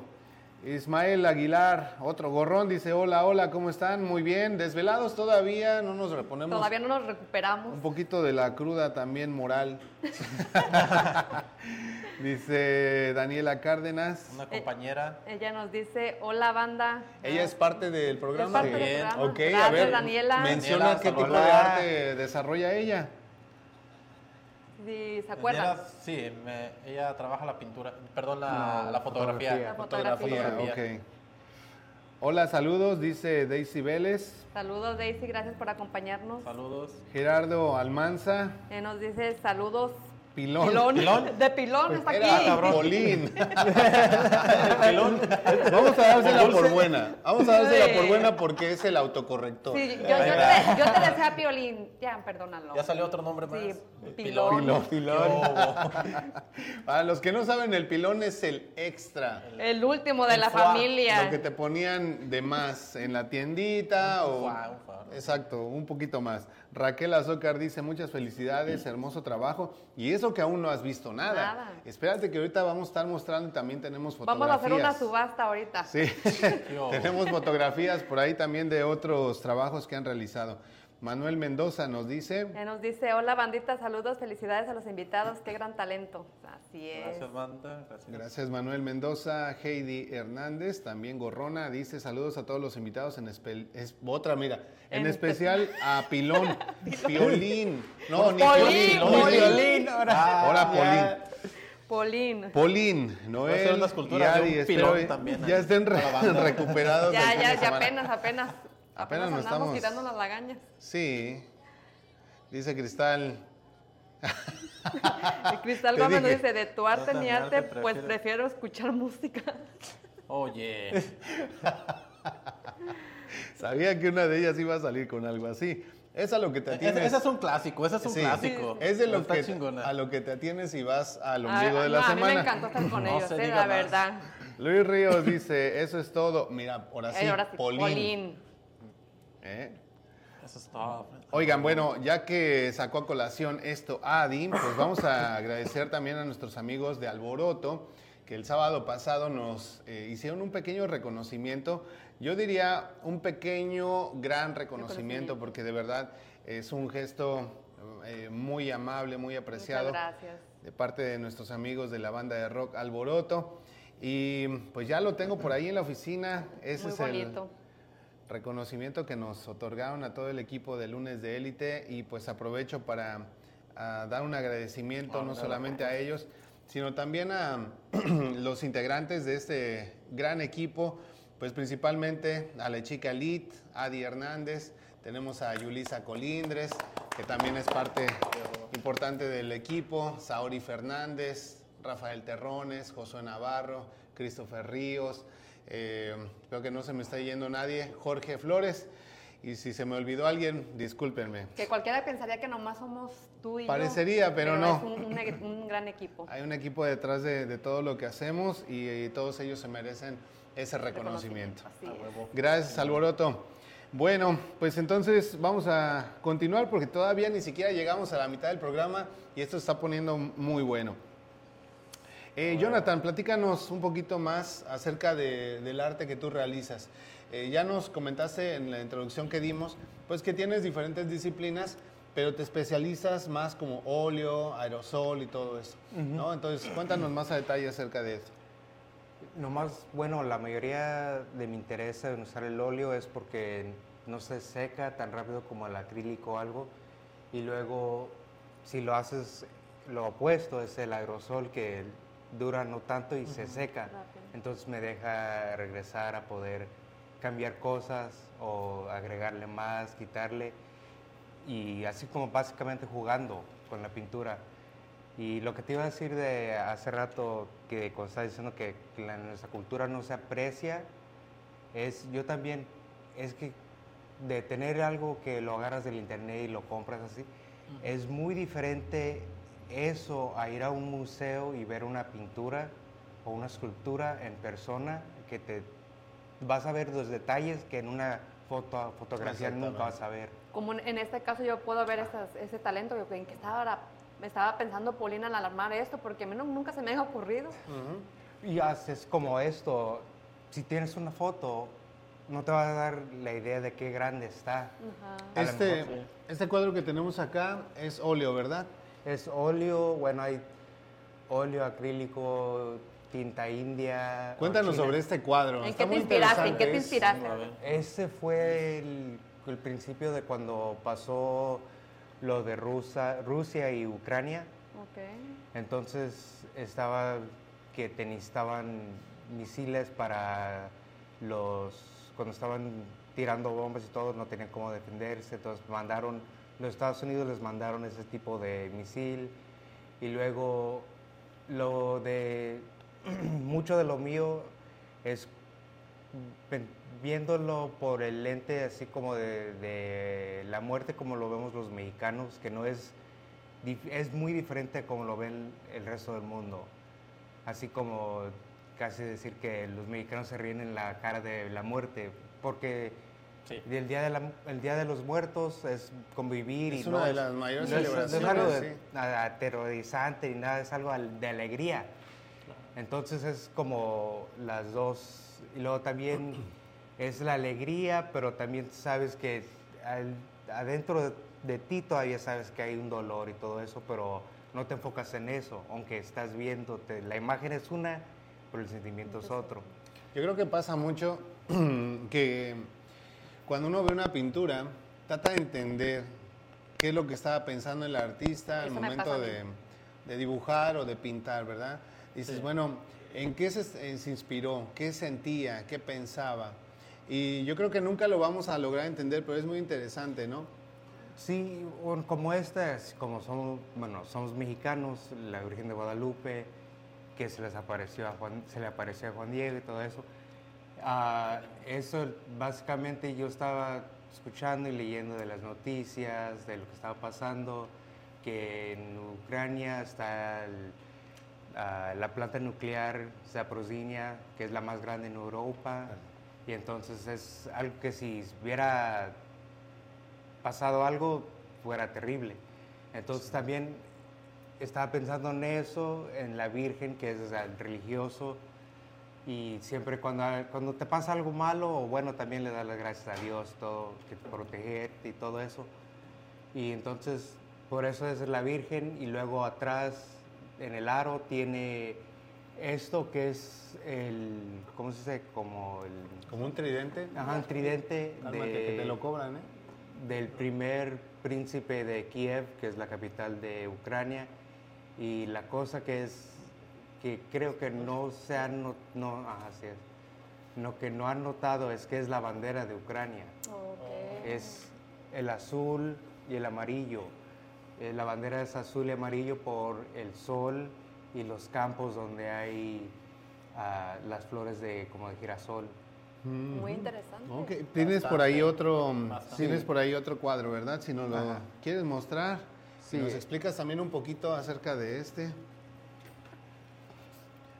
Ismael Aguilar, otro gorrón, dice, hola, hola, ¿cómo están? Muy bien, desvelados todavía, no nos reponemos Todavía no nos recuperamos. un poquito de la cruda también moral. *laughs* dice Daniela Cárdenas. Una compañera. Ella nos dice, hola, banda. Ella es parte del programa. Es parte del Bien. programa. Ok, Gracias, a ver, Daniela. menciona Daniela, qué tipo de arte desarrolla ella. Si se acuerdan. Daniela, sí, me- ella trabaja la pintura, perdón, la, No, la fotografía. fotografía. La fotografía. Fotografía, ok. Hola, saludos, dice Daisy Vélez. Saludos, Daisy, gracias por acompañarnos. Saludos. Gerardo Almanza. Eh, nos dice saludos. Pilón. Pilón. ¿Pilón? De pilón, está aquí. Era Polín. *laughs* Vamos a dársela por buena. Vamos a dársela por Sí. buena porque es el autocorrector. Sí, yo, yo te, yo te decía Piolín. Ya, perdónalo. Ya salió otro nombre más. Sí, Pilón. Pilón. Pilón. *laughs* Para los que no saben, el pilón es el extra. El último de El la foie, familia. Lo que te ponían de más en la tiendita o... foie, un foie, ¿no? Exacto, un poquito más. Raquel Azócar dice muchas felicidades, hermoso trabajo. Y eso que aún no has visto nada. Nada. Espérate que ahorita vamos a estar mostrando y también tenemos Vamos fotografías. a hacer una subasta ahorita. Sí, *laughs* *laughs* tenemos fotografías por ahí también de otros trabajos que han realizado. Manuel Mendoza nos dice, Eh, nos dice, hola bandita, saludos, felicidades a los invitados, qué gran talento. Así es. Gracias, banda. Gracias. gracias Manuel Mendoza, Heidi Hernández, también Gorrona, dice saludos a todos los invitados, en espe- es, otra, mira, en, En especial a *laughs* Pilón, Piolín, no, ni Polín, Piolín, Polín. Polín. Violín, ahora. Hola, Ya. Polín. Polín, hacer Noel y culturas de Adi, un espero pilón también ya estén re- *laughs* recuperados. Ya, ya, ya apenas, apenas. Apenas nos estamos- tirando las lagañas. Sí, dice Cristal. *laughs* Y Cristal Gómez nos dice, de tu arte ni mi arte pues prefiero- escuchar música. Oye. *laughs* Sabía que una de ellas iba a salir con algo así. Es a lo que te atienes. ese es un clásico, ese es un Sí, clásico. Es de lo Está que, chingona. a lo que te atienes y vas al Ah, ombligo de la no, a mí semana. me encantó estar con No ellos, eh, diga la más. verdad. Luis Ríos dice, eso es todo. Mira, ahora sí, Eh, ahora sí, Polín. Polín. ¿Eh? Eso es todo. Oigan, bueno, ya que sacó a colación esto Adi, pues vamos a agradecer también a nuestros amigos de Alboroto, que el sábado pasado nos eh, hicieron un pequeño reconocimiento. Yo diría un pequeño, gran reconocimiento, Reconocimiento. porque de verdad es un gesto eh, muy amable, muy apreciado Muchas gracias. de parte de nuestros amigos de la banda de rock Alboroto. Y pues ya lo tengo por ahí en la oficina. Ese Muy es el, bonito. Reconocimiento que nos otorgaron a todo el equipo de lunes de élite y pues aprovecho para dar un agradecimiento no solamente a ellos, sino también a *clears throat* los integrantes de este gran equipo, pues principalmente a la chica Lit, Adi Hernández, tenemos a Yulisa Colindres, que también es parte importante del equipo, Saori Fernández, Rafael Terrones, Josué Navarro, Christopher Ríos, eh, creo que no se me está yendo nadie, Jorge Flores, y si se me olvidó alguien, discúlpenme. Que cualquiera pensaría que nomás somos tú y yo, Parecería, pero no. Es un, un un gran equipo. Hay un equipo detrás de, de todo lo que hacemos y, y todos ellos se merecen ese reconocimiento. Así A es. huevo. Gracias, Alboroto. Bueno, pues entonces vamos a continuar porque todavía ni siquiera llegamos a la mitad del programa y esto se está poniendo muy bueno. Eh, Jonathan, platícanos un poquito más acerca de- del arte que tú realizas. Eh, ya nos comentaste en la introducción que dimos, pues que tienes diferentes disciplinas, pero te especializas más como óleo, aerosol y todo eso, ¿no? Entonces, cuéntanos más a detalle acerca de eso. Nomás, bueno, la mayoría de mi interés en usar el óleo es porque no se seca tan rápido como el acrílico o algo. Y luego, si lo haces, lo opuesto es el aerosol que dura no tanto y se seca. Rápido. Entonces me deja regresar a poder cambiar cosas o agregarle más, quitarle. Y así como básicamente jugando con la pintura. Y lo que te iba a decir de hace rato, que cuando estaba diciendo que la- nuestra cultura no se aprecia, es yo también, es que de tener algo que lo agarras del internet y lo compras así, es muy diferente eso a ir a un museo y ver una pintura o una escultura en persona que te vas a ver los detalles que en una foto, fotografía nunca vas a ver. Como en, este caso yo puedo ver esas- ese talento, yo en que estaba, me estaba pensando Paulina al alarmar esto, porque a mí no- nunca se me ha ocurrido. Y haces como esto, si tienes una foto, no te va a dar la idea de qué grande está. A lo Este, este cuadro que tenemos acá es óleo, ¿verdad? Es óleo, bueno, hay óleo acrílico, tinta india. Cuéntanos sobre este cuadro. ¿En Está qué te muy inspiraste? ¿En qué te interesante. inspiraste? A ver. Ese fue el, el principio de cuando pasó lo de Rusia, Rusia y Ucrania. Ok. Entonces estaba que te necesitaban misiles para los cuando estaban tirando bombas y todo no tenían cómo defenderse, entonces mandaron los Estados Unidos les mandaron ese tipo de misil y luego lo de *clears throat* mucho de lo mío es viéndolo por el lente así como de, la muerte como lo vemos los mexicanos, que no es, es muy diferente como lo ven el resto del mundo. Así como casi decir que los mexicanos se ríen en la cara de la muerte, porque Sí. el día de, la- el día de los muertos es convivir Es y una no de las mayores no es- no es celebraciones, algo de- sí. nada aterrorizante ni nada, es algo al- de alegría. Entonces es como las dos. Y luego también *clears throat* es la alegría, pero también sabes que al- adentro de, de ti todavía sabes que hay un dolor y todo eso, pero no te enfocas en eso, aunque estás viendo, te- la imagen es una, pero el sentimiento es otro. Yo creo que pasa mucho *clears throat* que cuando uno ve una pintura, trata de entender qué es lo que estaba pensando el artista al Eso me momento de, de dibujar o de pintar, ¿verdad? Dices, Sí. bueno, ¿en qué se, eh, se inspiró? ¿Qué sentía? ¿Qué pensaba? Y yo creo que nunca lo vamos a lograr entender, pero es muy interesante, ¿no? Sí, como esta, es como somos, bueno, somos mexicanos, la Virgen de Guadalupe, que se les apareció a Juan, se le apareció a Juan Diego y todo eso. Ah, eso básicamente yo estaba escuchando y leyendo de las noticias, de lo que estaba pasando, que en Ucrania está el- ah, la planta nuclear Zaporozhia, que es la más grande en Europa, y entonces es algo que si hubiera pasado algo fuera terrible. Entonces también estaba pensando en eso, en la Virgen, que es o sea, el religioso, y siempre cuando, cuando te pasa algo malo, o bueno, también le das las gracias a Dios, todo, que te protegerte y todo eso. Y entonces, por eso es la Virgen, y luego atrás, en el aro, tiene esto que es el, ¿cómo se dice? Como el, Como un tridente. ajá, el tridente Cálmate, que te lo cobran, ¿eh? del primer príncipe de Kiev, que es la capital de Ucrania. Y la cosa que es que creo que no se han no, no, ajá, así es. Lo que no han notado es que es la bandera de Ucrania. Ok. Es el azul y el amarillo. Eh, la bandera es azul y amarillo por el sol y los campos donde hay ah, las flores de como de girasol. Muy interesante. Ok, Tienes por ahí otro, Bastante. tienes por ahí otro cuadro, ¿verdad? Si nos lo Ajá. quieres mostrar, si Sí. nos explicas también un poquito acerca de este.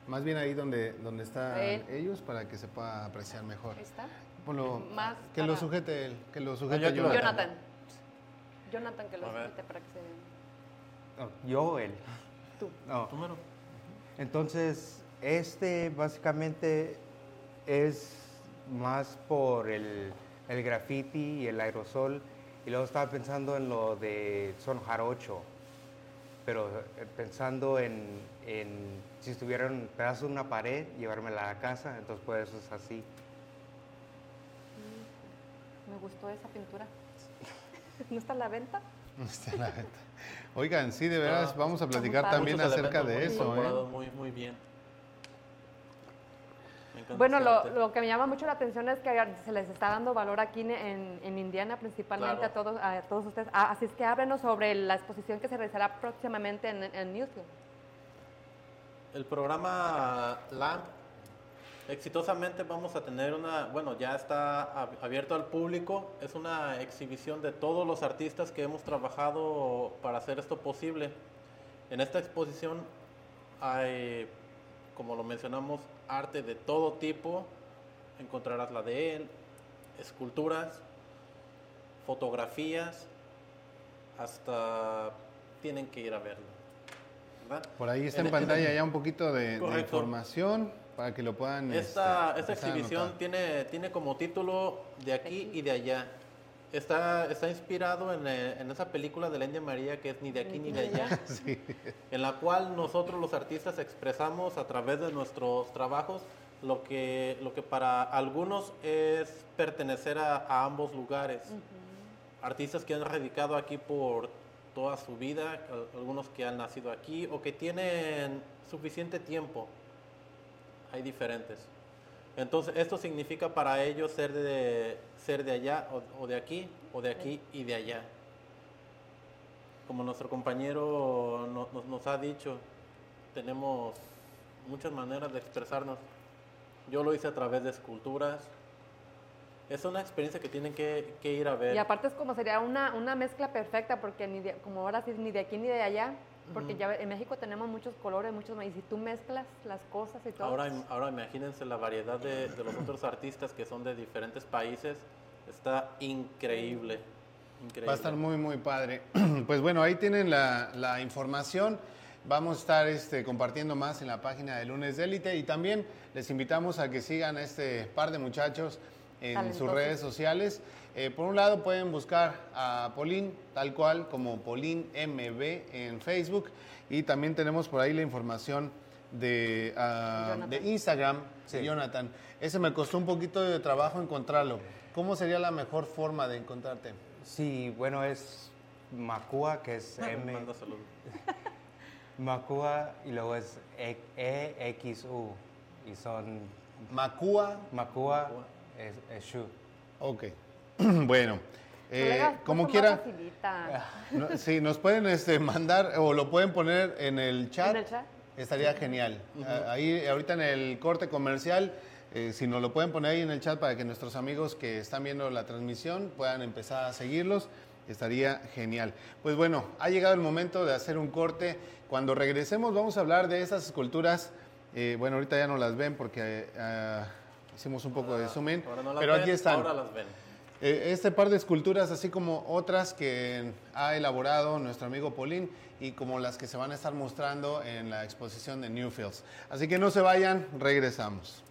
Más bien ahí donde, donde están Él. ellos para que se pueda apreciar mejor. Ahí está. Ponlo- Más que lo sujete él, que lo sujete Jonathan. Jonathan. Jonathan, que lo explique para que se... No, yo o él. Tú. No. Número. Entonces, este básicamente es más por el, el graffiti y el aerosol. Y luego estaba pensando en lo de son jarocho. Pero eh, pensando en, en si estuviera un pedazo de una pared, llevármela a la casa, entonces por eso es así. Me gustó esa pintura. *laughs* ¿No está a la venta? Está en la venta. Oigan, sí, de veras, Ah, vamos a platicar también acerca de muy eso, ¿eh? Muy, muy bien. Bueno, lo, que me llama mucho la atención es que se les está dando valor aquí en, en- Indiana, principalmente Claro. a, todos, a todos ustedes. Ah, así es que háblenos sobre la exposición que se realizará próximamente en, en Newfield. El programa LAMP, exitosamente vamos a tener una, bueno, ya está ab- abierto al público, es una exhibición de todos los artistas que hemos trabajado para hacer esto posible. En esta exposición hay, como lo mencionamos, arte de todo tipo, encontrarás la de él, esculturas, fotografías, hasta tienen que ir a verlo. ¿Verdad? Por ahí está En- en pantalla ya un poquito de, información para que lo puedan. Esta, este, esta exhibición anotar. tiene, tiene como título de aquí y de allá. Está, está inspirado en, eh, en esa película de la India María que es ni de aquí ni de allá, *laughs* Sí. en la cual nosotros los artistas expresamos a través de nuestros trabajos lo que, lo que para algunos es pertenecer a, a ambos lugares. Artistas que han radicado aquí por toda su vida, al- algunos que han nacido aquí o que tienen suficiente tiempo. Hay diferentes. Entonces, esto significa para ellos ser de, ser de allá o, de aquí, o de aquí y de allá. Como nuestro compañero no- nos, nos ha dicho, tenemos muchas maneras de expresarnos. Yo lo hice a través de esculturas. Es una experiencia que tienen que, que ir a ver. Y aparte es como sería una, una mezcla perfecta, porque ni de- como ahora sí ni de aquí ni de allá, porque ya en México tenemos muchos colores, muchos, y si tú mezclas las cosas y todo. Ahora, im- ahora imagínense la variedad de, de los otros artistas que son de diferentes países. Está increíble. increíble. Va a estar muy, muy padre. *clears throat* Pues bueno, ahí tienen la, la información. Vamos a estar este, compartiendo más en la página de Lunes de Élite y también les invitamos a que sigan a este par de muchachos en sus redes sociales. Eh, por un lado pueden buscar a Polín, tal cual como Polín MB en Facebook y también tenemos por ahí la información de, ah, Jonathan. de Instagram de Sí. Jonathan. Ese me costó un poquito de trabajo encontrarlo. ¿Cómo sería la mejor forma de encontrarte? Sí, bueno, es Macua, que es *laughs* M. Manda. *laughs* Macua y luego es E- EXU. Y son Macua. Macua es, es Shu. Ok. *clears throat* bueno. eh, Colegas, como pues, quiera. no, sí, nos pueden este, mandar o lo pueden poner en el chat. ¿En el chat? Estaría genial. Ah, Ahí, ahorita en el corte comercial, eh, si nos lo pueden poner ahí en el chat para que nuestros amigos que están viendo la transmisión puedan empezar a seguirlos, estaría genial. Pues bueno, ha llegado el momento de hacer un corte. Cuando regresemos vamos a hablar de esas esculturas. Eh, bueno, ahorita ya no las ven porque ah, hicimos un poco de zoom in, Ahora no las pero ven, aquí están. Ahora las ven. Eh, Este par de esculturas, así como otras que ha elaborado nuestro amigo Paulín y como las que se van a estar mostrando en la exposición de Newfields. Así que no se vayan, regresamos.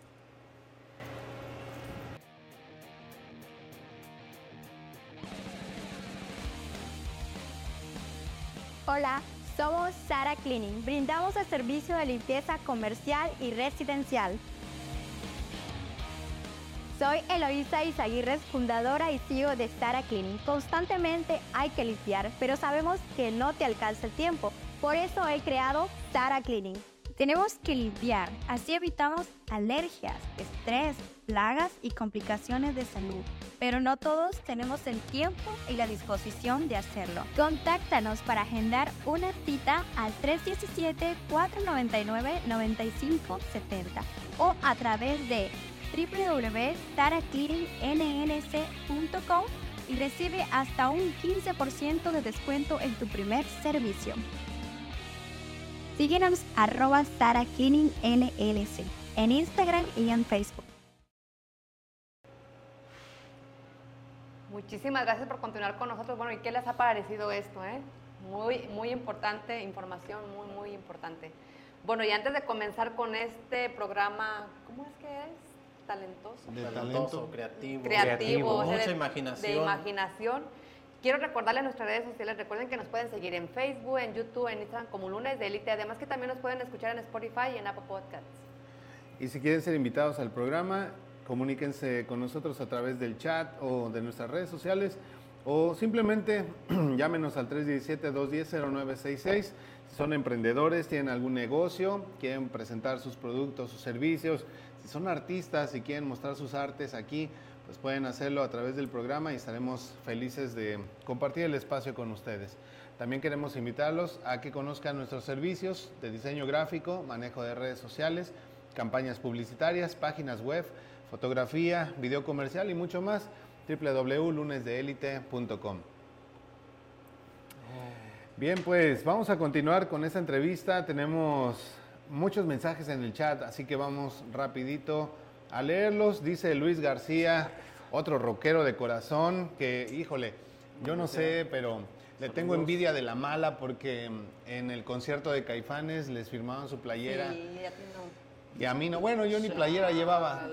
Hola, somos Sara Cleaning. Brindamos el servicio de limpieza comercial y residencial. Soy Eloísa Izaguirres, fundadora y CEO de Sara Cleaning. Constantemente hay que limpiar, pero sabemos que no te alcanza el tiempo. Por eso he creado Sara Cleaning. Tenemos que limpiar, así evitamos alergias, estrés, plagas y complicaciones de salud. Pero no todos tenemos el tiempo y la disposición de hacerlo. Contáctanos para agendar una cita al 317-499-9570 o a través de www.saracleaningnc.com y recibe hasta un 15% de descuento en tu primer servicio. Síguenos arroba LLC en Instagram y en Facebook. Muchísimas gracias por continuar con nosotros. Bueno, ¿y qué les ha parecido esto? Eh? Muy, muy importante, información muy, muy importante. Bueno, y antes de comenzar con este programa, ¿cómo es que es? Talentoso. De Talentoso, creativo. Creativo, o sea, Mucha de- imaginación. De imaginación. Quiero recordarles nuestras redes sociales. Recuerden que nos pueden seguir en Facebook, en YouTube, en Instagram como Lunes de Élite. Además que también nos pueden escuchar en Spotify y en Apple Podcasts. Y si quieren ser invitados al programa, comuníquense con nosotros a través del chat o de nuestras redes sociales o simplemente *clears throat* llámenos al 317-210-0966. Si son emprendedores, tienen algún negocio, quieren presentar sus productos, sus servicios, Si son artistas y quieren mostrar sus artes aquí, pues pueden hacerlo a través del programa y estaremos felices de compartir el espacio con ustedes. También queremos invitarlos a que conozcan nuestros servicios de diseño gráfico, manejo de redes sociales, campañas publicitarias, páginas web, fotografía, video comercial y mucho más. www.lunesdeelite.com. Bien, pues vamos a continuar con esta entrevista. Tenemos muchos mensajes en el chat, así que vamos rapidito a leerlos. Dice Luis García, otro rockero de corazón, que híjole, yo no sé, pero le tengo envidia de la mala porque en el concierto de Caifanes les firmaban su playera. Y a mí no, bueno, yo ni playera llevaba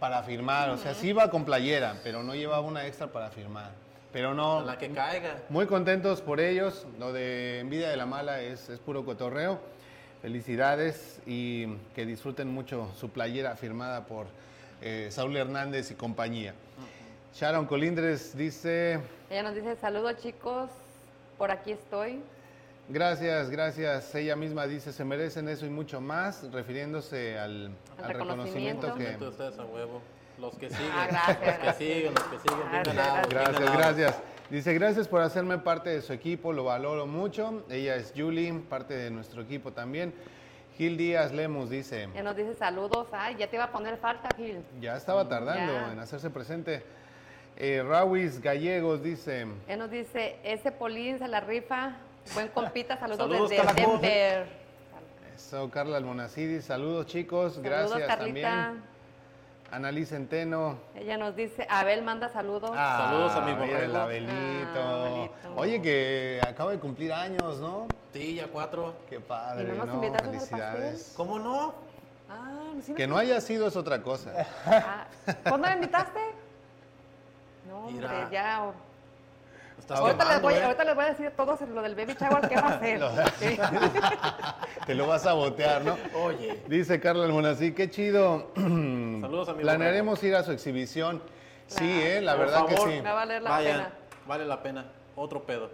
para firmar, o sea, sí iba con playera, pero no llevaba una extra para firmar. Pero no, la que caiga. muy contentos por ellos, lo de envidia de la mala es, es puro cotorreo. Felicidades y que disfruten mucho su playera firmada por eh, Saúl Hernández y compañía. Sharon Colindres dice, Ella nos dice, saludos chicos, por aquí estoy. gracias, gracias. Ella misma dice, se merecen eso y mucho más, refiriéndose al, Al al reconocimiento, reconocimiento. que... Mete ustedes a huevo. Los que siguen. Ah, gracias, Los que siguen, los que siguen. Gracias, gracias. Dice, gracias por hacerme parte de su equipo, lo valoro mucho. Ella es Julie, parte de nuestro equipo también. Gil Díaz Lemus dice, Ella nos dice, saludos. Ay, ya te iba a poner falta, Gil. ya estaba tardando Ya. en hacerse presente. Eh, Rawis Gallegos dice, Ella nos dice, ese Polín se la rifa. Buen compita, saludos, *laughs* Saludos, desde Carla. Denver. eso, Carla Almonacidi, saludos chicos, gracias Carlita. también. Annalise Centeno. Ella nos dice, Abel manda saludos. Saludos a mi el Abelito. Ah, Abelito. Oye, que acaba de cumplir años, ¿no? Sí, ya cuatro. Qué padre, ¿Y no nos ¿no? Felicidades. ¿Cómo no? Ah, ¿sí Que no haya sido es otra cosa. Ah, ¿Cuándo me invitaste? *laughs* No, hombre, ya. Estás Ahorita les, quemando, voy, ¿eh? ahorita les voy a decir a todos lo del baby shower, ¿qué va a hacer? *laughs* Sí. *laughs* Te lo vas a botear, ¿no? Oye. Dice Carla Almonací, qué chido. *clears throat* Saludos a mi Planearemos ir a su exhibición. Sí, eh, la Por verdad que sí. Me va a valer la Vayan, pena. vale la pena. Otro pedo.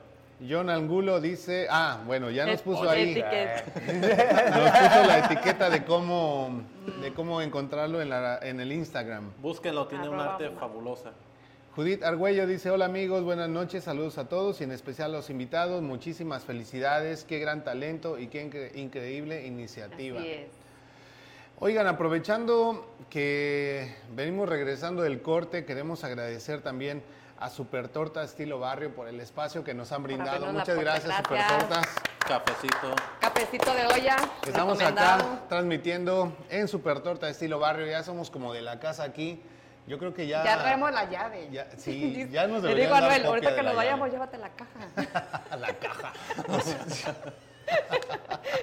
John Angulo dice, ah, bueno, ya nos puso ahí, *laughs* nos puso la etiqueta de cómo, de cómo encontrarlo en, la, en el Instagram. Búsquenlo, tiene un Arroba arte Puma. fabulosa. Judith Argüello dice, hola amigos, buenas noches, saludos a todos y en especial a los invitados, muchísimas felicidades, qué gran talento y qué incre- increíble iniciativa. Así es. Oigan, aprovechando que venimos regresando del corte, queremos agradecer también a Super Torta Estilo Barrio por el espacio que nos han brindado. Muchas gracias, Super Gracias. Tortas. Cafecito. Cafecito de olla. Estamos acá transmitiendo en Super Torta Estilo Barrio. Ya somos como de la casa aquí. Yo creo que ya. Ya traemos la llave. Ya- sí, *laughs* ya nos Le digo a dar Noel, copia ahorita de que nos vayamos, llave. llévate la caja. *laughs* la caja. *laughs*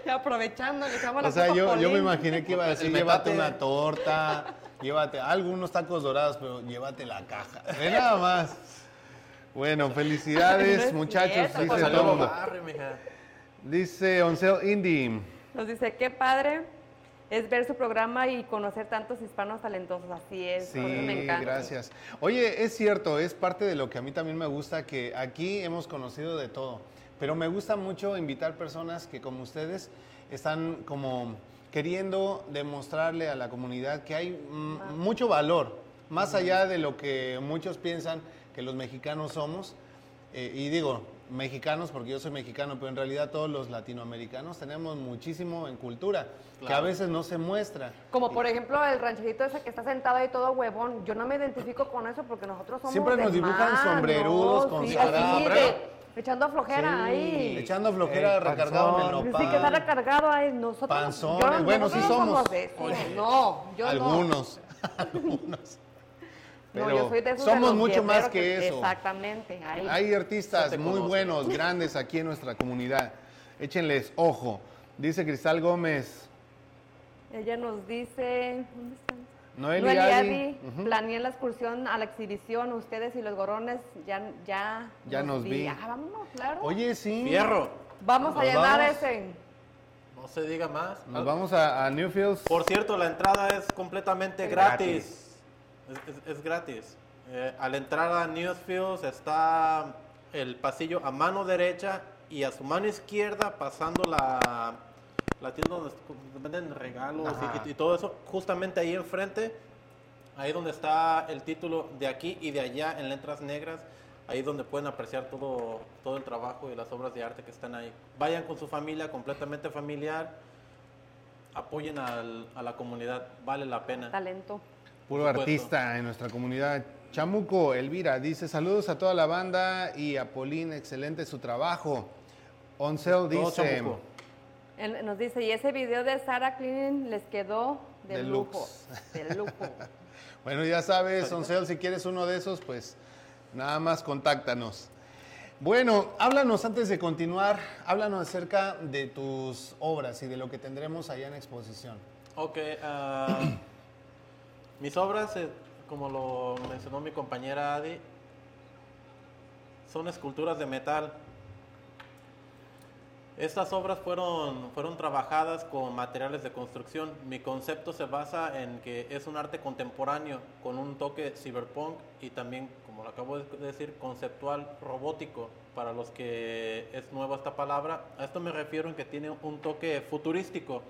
Y aprovechando, le echamos la O sea, yo, yo me imaginé que iba a decir, llévate una torta, llévate algunos tacos dorados, pero llévate la caja. Ve nada más. Bueno, felicidades, No muchachos. cierto, dice todo. barrio, mija. Dice Oncel Indie. Nos dice, qué padre es ver su programa y conocer tantos hispanos talentosos. Así es, eso me Sí, encanta. gracias. Oye, es cierto, es parte de lo que a mí también me gusta, que aquí hemos conocido de todo, pero me gusta mucho invitar personas que como ustedes están como queriendo demostrarle a la comunidad que hay mm, mucho valor, más allá de lo que muchos piensan que los mexicanos somos. Eh, y digo, mexicanos porque yo soy mexicano, pero en realidad todos los latinoamericanos tenemos muchísimo en cultura, que a veces no se muestra. Como por ejemplo el rancherito ese que está sentado ahí todo huevón. Yo no me identifico con eso porque nosotros somos Siempre de nos dibujan sombrerudos con sí, echando flojera Sí, ahí. Echando flojera Eh, recargado en el nopal. Sí, que está recargado ahí. Nosotros, Panzones, yo- bueno, sí nosotros somos. de esos. No, yo no. Algunos, *laughs* *laughs* No, yo soy de somos mucho más que eso. Exactamente. ahí. Hay artistas muy buenos, grandes aquí en nuestra comunidad. Échenles ojo. Dice Cristal Gómez. Ella nos dice. ¿Dónde están? Adi, Ujú. planeé la excursión a la exhibición. Ustedes y los gorrones ya, ya, Ya nos vi. Ah, vámonos, claro. Oye, sí. Fierro. Vamos a nos llenar vamos. ese. No se diga más. Nos vamos a, a Newfields. Por cierto, la entrada es completamente Es gratis. Es, es- es gratis. Eh, al entrar a Newsfields está el pasillo a mano derecha y a su mano izquierda pasando la, la tienda donde venden regalos y, y todo eso, justamente ahí enfrente, ahí donde está el título de aquí y de allá en letras negras, ahí donde pueden apreciar todo, todo el trabajo y las obras de arte que están ahí. Vayan con su familia, completamente familiar, apoyen al- a la comunidad, vale la pena. Talento. Puro artista en nuestra comunidad. Chamuco Elvira dice saludos a toda la banda y a Pauline, excelente su trabajo. Oncel dice. Él nos dice, y ese video de Sarah Cleaning les quedó de Deluxe. lujo. De lujo. *laughs* Bueno, ya sabes, Oncel, si quieres uno de esos, pues nada más contáctanos. Bueno, háblanos antes de continuar, háblanos acerca de tus obras y de lo que tendremos allá en exposición. Ok, ah, mis obras, eh, como lo mencionó mi compañera Adi, son esculturas de metal. Estas obras fueron, fueron trabajadas con materiales de construcción. Mi concepto se basa en que es un arte contemporáneo con un toque cyberpunk y también, como lo acabo de decir, conceptual robótico. Para los que es nueva esta palabra, a esto me refiero en que tiene un toque futurístico.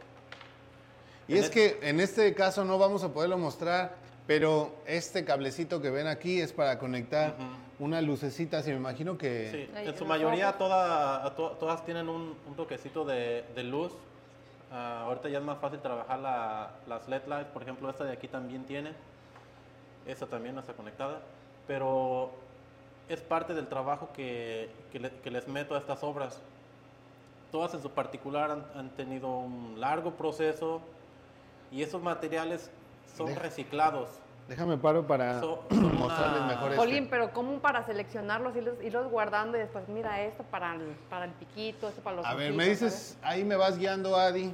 Y En es el- que en este caso no vamos a poderlo mostrar, pero este cablecito que ven aquí es para conectar una lucecita, si me imagino que... Sí, en su mayoría toda- to- todas tienen un, un toquecito de, de luz. Ah, ahorita ya es más fácil trabajar la- las LED lights, por ejemplo esta de aquí también tiene. Esta también no está conectada. Pero es parte del trabajo que, que le- que les meto a estas obras. Todas en su particular han, han tenido un largo proceso y esos materiales son Deja- reciclados. Déjame paro para So- *clears throat* mostrarles una- mejor Colín, este. pero ¿cómo para seleccionarlos, irlos, irlos guardando y después, mira, esto para el, para el piquito, esto para los A ver, me dices, ahí me vas guiando, Adi.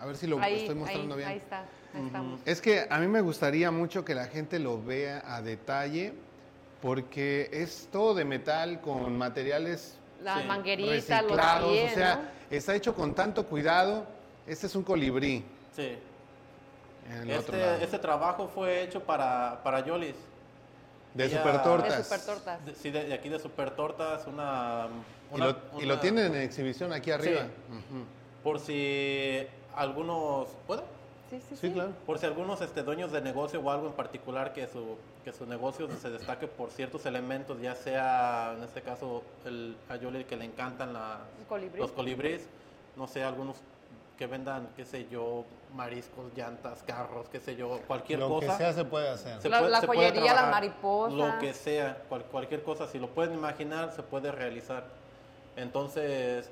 A ver si lo ahí, estoy mostrando ahí, bien. Ahí está, ahí estamos. Es que a mí me gustaría mucho que la gente lo vea a detalle, porque es todo de metal con materiales La Sí. manguerita, los reciclados, pies, o sea, ¿no? está hecho con tanto cuidado. Este es un colibrí. Sí. En el otro Este, lado. este trabajo fue hecho para, para Yolis. de ella- super De tortas. super tortas. De- sí, de, de aquí de Super Tortas, una... Y, una- lo, y lo una- tienen en exhibición aquí arriba. Sí. Por si algunos... ¿Puedo? Sí, sí, Sí, sí. claro. Por si algunos este, dueños de negocio o algo en particular que su, que su negocio se destaque por ciertos elementos, ya sea en este caso el, a Yoli que le encantan la- colibrí. los colibríes, no sé, algunos que vendan, qué sé yo, mariscos, llantas, carros, qué sé yo, cualquier Lo cosa. que sea se puede hacer. Se La- la puede joyería, las trabajar, mariposas. Lo que sea, cual- cualquier cosa, si lo pueden imaginar, se puede realizar. Entonces,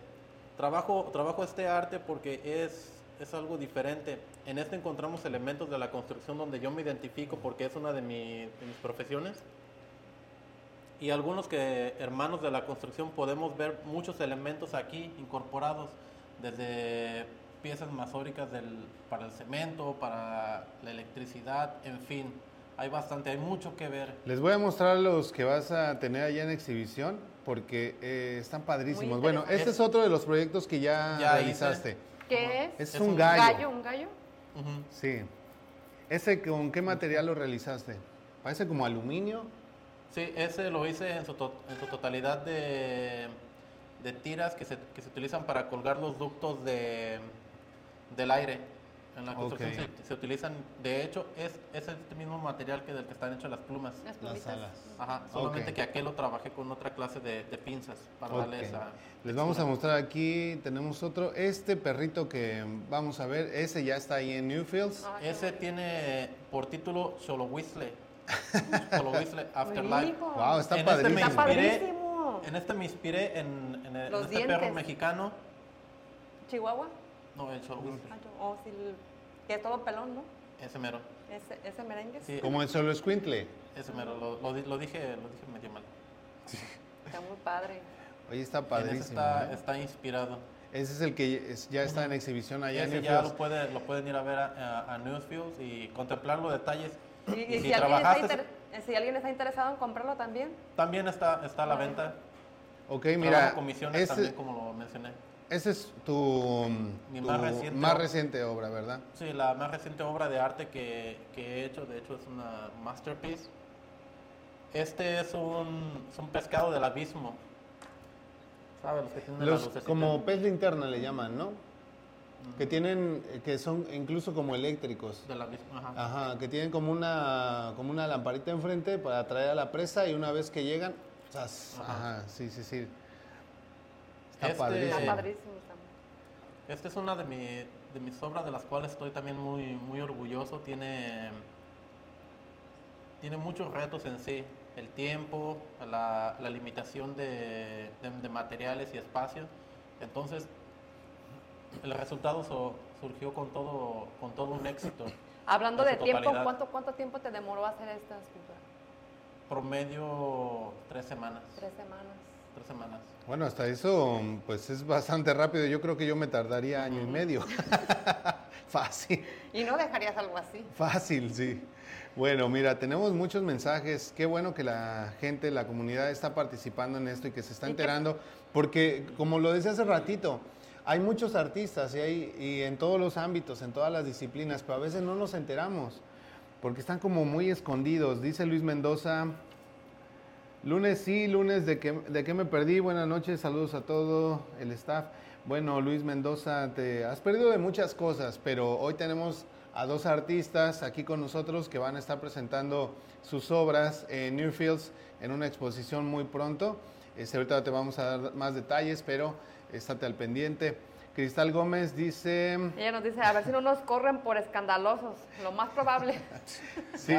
trabajo, trabajo este arte porque es, es algo diferente. En este encontramos elementos de la construcción donde yo me identifico porque es una de, mi- de mis profesiones. Y algunos que, hermanos de la construcción, podemos ver muchos elementos aquí incorporados, desde piezas masóricas del, para el cemento, para la electricidad, en fin. Hay bastante, hay mucho que ver. Les voy a mostrar los que vas a tener allá en exhibición porque eh, están padrísimos. Bueno, este es otro de los proyectos que ya, Ya hice. realizaste. ¿Qué es? Es, Es un, un gallo. ¿Un gallo? Sí. ¿Ese con qué material lo realizaste? Parece como aluminio. Sí, ese lo hice en su, to- en su totalidad de, de tiras que se, que se utilizan para colgar los ductos de, del aire. En la construcción se, se utilizan, de hecho, es, es este mismo material que del que están hechas las plumas. Las alas. Ajá, solamente que aquel lo trabajé con otra clase de, de pinzas para Ok. darle esa... Les vamos a mostrar aquí, tenemos otro. Este perrito que vamos a ver, ese ya está ahí en Newfields. Ah, Ese bueno. tiene por título Solo Whistle. Solo Whistle *laughs* Afterlife. Wow, está En este padrísimo. Está inspiré- padrísimo. En este me inspiré en, en el- en este dientes. perro mexicano. ¿Chihuahua? No, el yo- Oh, sí, el- que es todo pelón, ¿no? Ese mero. Ese, ese merengue. Sí, Como el solo squintle. ese mero. Lo, lo lo dije, lo dije medio mal. Está muy padre. Oye, está padrísimo. está, ¿eh? está inspirado. Ese es el que es- ya está en exhibición allá Ese en ya Newfields. lo, puede, lo pueden ir a ver a, a, a Newsfields y contemplar los detalles. Y, y Y si, si alguien está trabajaste- inter- eh, si alguien está interesado en comprarlo también, También está, está a la venta. Ok, mira, comisiones ese, también, como lo mencioné. Ese es tu, Mi tu más reciente más obra. reciente obra, ¿verdad? Sí, la más reciente obra de arte que, que he hecho, de hecho es una masterpiece. Este es un, es un pescado del abismo. ¿Sabes? Los que tienen la Los, lucecita. como pez linterna le llaman, ¿no? que tienen, que son incluso como eléctricos. De la misma, ajá. Ajá, que tienen como una, como una lamparita enfrente para atraer a la presa y una vez que llegan, ¡zas! Ajá. ajá, sí, sí, sí. Está Este- padrísimo. Está padrísimo. Esta es una de, mi- de mis obras de las cuales estoy también muy, muy orgulloso. Tiene, tiene muchos retos en sí. El tiempo, la, la limitación de, de- de materiales y espacios. Entonces, el resultado so- surgió con todo, con todo un éxito. Hablando de tiempo. ¿cuánto, ¿cuánto tiempo te demoró hacer esta escultura? Promedio tres semanas. Tres semanas. Tres semanas. Bueno, hasta eso, pues es bastante rápido. Yo creo que yo me tardaría año y medio. *laughs* Fácil. ¿Y no dejarías algo así? Fácil, sí. Bueno, mira, tenemos muchos mensajes. Qué bueno que la gente, la comunidad está participando en esto y que se está ¿Y qué- enterando, porque como lo decía hace ratito, hay muchos artistas y, hay, y en todos los ámbitos, en todas las disciplinas, pero a veces no nos enteramos, porque están como muy escondidos. Dice Luis Mendoza, lunes sí, lunes de que, de que me perdí. Buenas noches, saludos a todo el staff. Bueno, Luis Mendoza, te has perdido de muchas cosas, pero hoy tenemos a dos artistas aquí con nosotros que van a estar presentando sus obras en Newfields en una exposición muy pronto. Este, ahorita te vamos a dar más detalles, pero estate al pendiente. Cristal Gómez dice, Ella nos dice, a ver si no nos corren por escandalosos, lo más probable. *laughs* sí,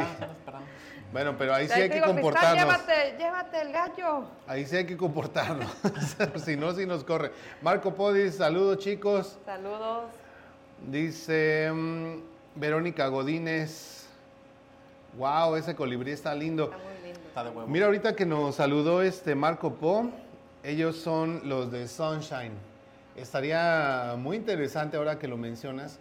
bueno, pero ahí sí hay que digo, Cristal, comportarnos. llévate, llévate el gallo. Ahí sí hay que comportarnos, *laughs* si no, si nos corre. Marco Podis, saludos chicos. Saludos. Dice mm, Verónica Godínez. Wow, ese colibrí está lindo. Está muy lindo. Está de huevo. Mira ahorita que nos saludó este Marco Po, ellos son los de Sunshine. Estaría muy interesante ahora que lo mencionas,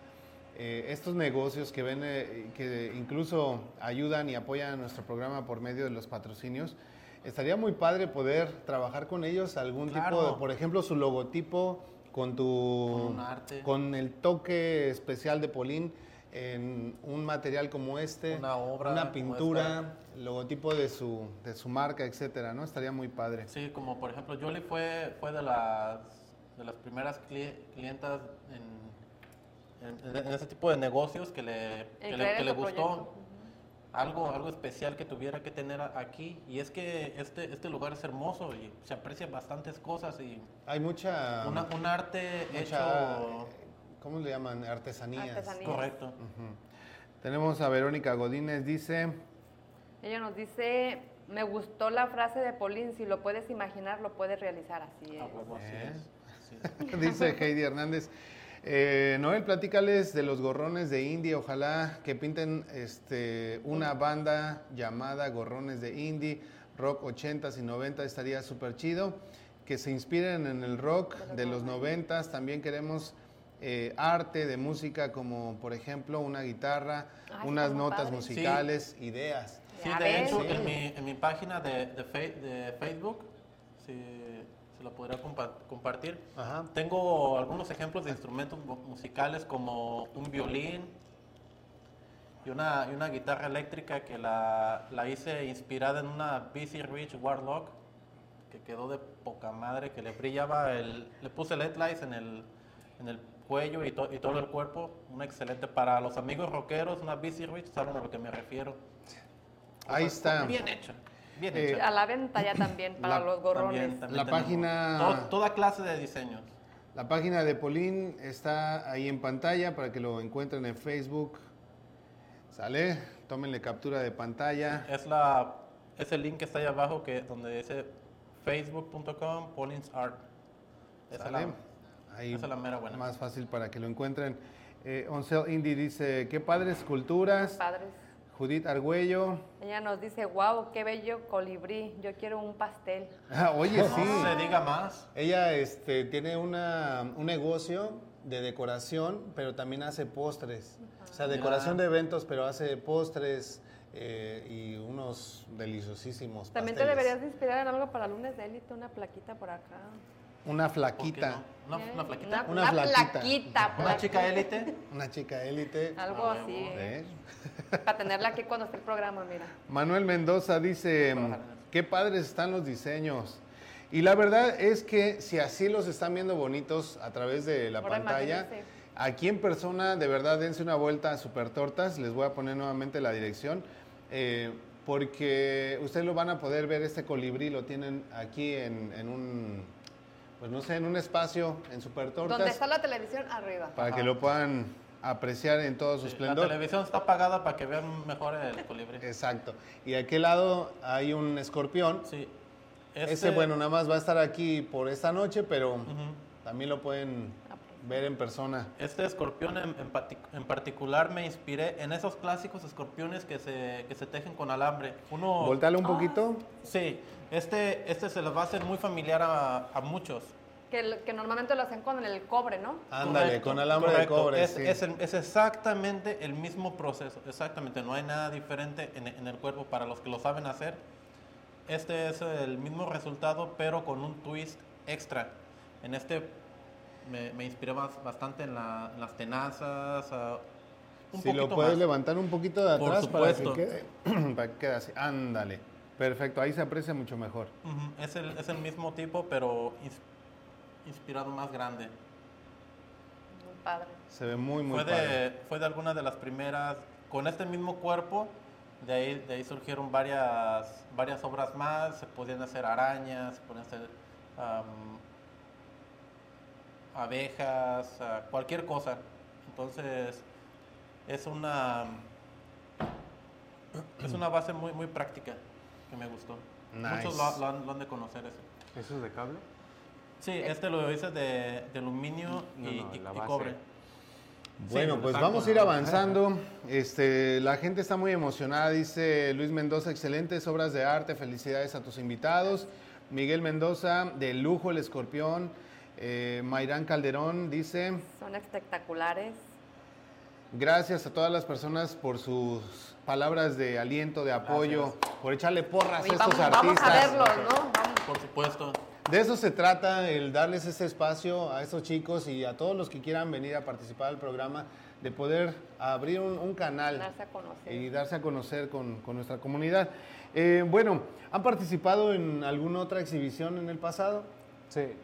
eh, estos negocios que ven, eh, que incluso ayudan y apoyan a nuestro programa por medio de los patrocinios. Estaría muy padre poder trabajar con ellos algún tipo de, por ejemplo, su logotipo con tu, Con un arte. con el toque especial de Polín en un material como este, Una obra una pintura, logotipo de su, de su marca, etcétera, ¿no? Estaría muy padre. Sí, como por ejemplo, Jolie fue, fue de, las, de las primeras cli- clientas en, en- en ese tipo de negocios que le, que le, que tu gustó. proyecto. Algo, algo especial que tuviera que tener aquí. Y es que este, este lugar es hermoso y se aprecian bastantes cosas y Hay mucha, una- un arte mucha, hecho... ¿cómo le llaman? Artesanías. Artesanías. Correcto. Tenemos a Verónica Godínez, dice, Ella nos dice, me gustó la frase de Paulín, si lo puedes imaginar, lo puedes realizar. Así A es. huevo, así Eh. es, así es. *laughs* dice Heidi Hernández, eh, Noel, platícales de los gorrones de indie, ojalá que pinten este, una banda llamada Gorrones de Indie, rock 80s y 90 estaría súper chido, que se inspiren en el rock de los 90s, también queremos eh, arte de música como por ejemplo una guitarra, Ay, unas notas padre. musicales, ideas. Sí, Ya de ves. hecho, Sí. en mi, en mi página de, de, Fe- de Facebook, si se la podría compa- compartir, Ajá. tengo algunos ejemplos de instrumentos mu- musicales como un violín y una, y una guitarra eléctrica que la, la hice inspirada en una BC Rich Warlock que quedó de poca madre, que le brillaba, el, le puse LED lights en el, en el cuello y, to- y todo el cuerpo, una excelente para los amigos rockeros, una BC Rich, saben a lo que me refiero. Ahí está. Bien hecho, bien Eh. A la venta ya también, para La- los gorrones. También- también La página- to- toda clase de diseños. La página de Polín está ahí en pantalla para que lo encuentren en Facebook. ¿Sale? Tómenle captura de pantalla. Es la es el link que está ahí abajo que donde dice facebook.com Paulins Art. Esa la- Ahí esa es la mera buena. más fácil para que lo encuentren. Eh, Oncel Indy dice, qué padres esculturas. Padres. Judith Argüello. Ella nos dice, wow, qué bello colibrí, yo quiero un pastel. Ah, oye, No sí. se diga más. Ella este, tiene una, un negocio de decoración, pero también hace postres. O sea, Mira. decoración de eventos, pero hace postres eh, y unos deliciosísimos También te deberías de inspirar en algo para lunes de élite, una plaquita por acá. Una ¿Por qué flaquita. no? Una, una flaquita. Una Una, flaquita. flaquita. Una chica élite. Una chica élite. Algo Ah, así. ¿eh? Para tenerla aquí cuando esté el programa, mira. Manuel Mendoza dice, eso. qué padres están los diseños. Y la verdad es que si así los están viendo bonitos a través de la Ahora pantalla, imagínense. Aquí en persona, de verdad, dense una vuelta a Super Tortas. Les voy a poner nuevamente la dirección. eh, porque ustedes lo van a poder ver, este colibrí lo tienen aquí en, en un, pues no sé, en un espacio en Super Tortas. Donde está la televisión, arriba. Para Ajá. que lo puedan apreciar en todo su Sí, la esplendor. televisión está apagada para que vean mejor el colibrí. Exacto. Y a aquel lado hay un escorpión. Sí. Ese, Este- bueno, nada más va a estar aquí por esta noche, pero también lo pueden ver en persona. Este escorpión en, en en particular me inspiré en esos clásicos escorpiones que se, que se tejen con alambre. Uno, Voltale un poquito. sí, este, este se les va a hacer muy familiar a, a muchos. Que, que normalmente lo hacen con el cobre, ¿no? Ándale, Correcto, con alambre correcto. de cobre. Es, sí. es el- es exactamente el mismo proceso, exactamente, no hay nada diferente en, en el cuerpo para los que lo saben hacer. Este es el mismo resultado, pero con un twist extra. En este me, me inspiré bas- bastante en, la- en las tenazas, un si lo puedes más. levantar un poquito de Por atrás para que supuesto. quede, *clears throat* para que quede así. Ándale. Perfecto, ahí se aprecia mucho mejor. Es, el, es el mismo tipo, pero ins- inspirado más grande. Muy padre. Se ve muy, muy fue, padre. de, fue de alguna de las primeras, con este mismo cuerpo, de ahí, de ahí surgieron varias, varias obras más, se podían hacer arañas, se podían hacer abejas, ah, cualquier cosa. Entonces, es una, es una base muy, muy práctica que me gustó. Muchos lo, han, lo han de conocer ese. ¿Eso es de cable? Sí, este lo hice de, de aluminio No, y, no, y- la y base. cobre. Bueno, Sí, pues exacto. vamos a ir avanzando. Este, la gente está muy emocionada, dice Luis Mendoza, excelentes obras de arte, felicidades a tus invitados. Miguel Mendoza, de lujo el escorpión. Eh, Mayrán Calderón dice, Son espectaculares. gracias a todas las personas por sus palabras de aliento, de apoyo, por echarle porras a estos vamos, vamos artistas. a verlos, ¿no? Vamos. Por supuesto. De eso se trata, el darles ese espacio a estos chicos y a todos los que quieran venir a participar del programa, de poder abrir un, un canal Darse a conocer. y darse a conocer con, con nuestra comunidad. Eh, bueno, ¿han participado en alguna otra exhibición en el pasado? Sí.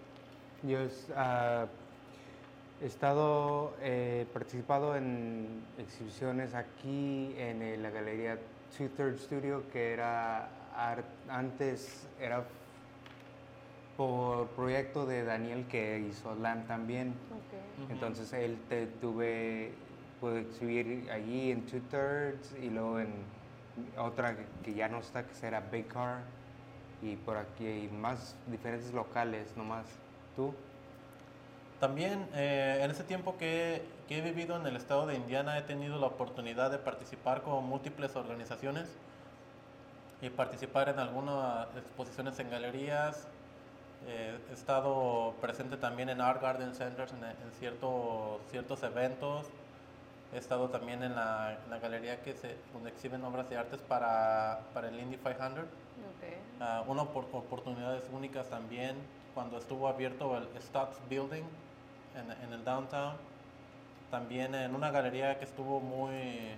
Yo ah, he estado, eh, participado en exhibiciones aquí en eh, la galería Two Third Studio, que era antes era por proyecto de Daniel que hizo LAN también. Entonces él te tuve, pude exhibir allí en Two Thirds y luego en otra que- que ya no está, que será Big Car. Y por aquí hay más diferentes locales, nomás. ¿Tú? También eh, en ese tiempo que, que he vivido en el estado de Indiana he tenido la oportunidad de participar con múltiples organizaciones y participar en algunas exposiciones en galerías. Eh, he estado presente también en Art Garden Centers en, en ciertos, ciertos eventos. He estado también en la, en la galería que se, donde exhiben obras de artes para, para el Indy 500. Ok. Ah, una opor- oportunidades únicas también cuando estuvo abierto el Stocks Building en, en el downtown. También en una galería que estuvo muy,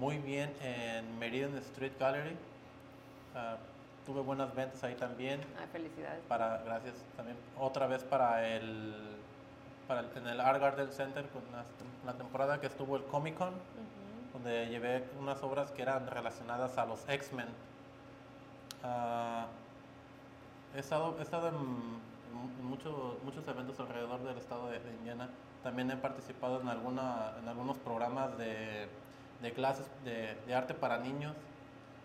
muy bien en Meridian Street Gallery. Ah, tuve buenas ventas ahí también. Ay, felicidades. Para, gracias también otra vez para el, para el- en el Art Garden Center con la, la temporada que estuvo el Comic Con donde llevé unas obras que eran relacionadas a los X-Men. Ah, he estado, he estado en, en muchos, eventos alrededor del estado de, Indiana. También he participado en, alguna, en algunos programas de, clases de, arte para niños,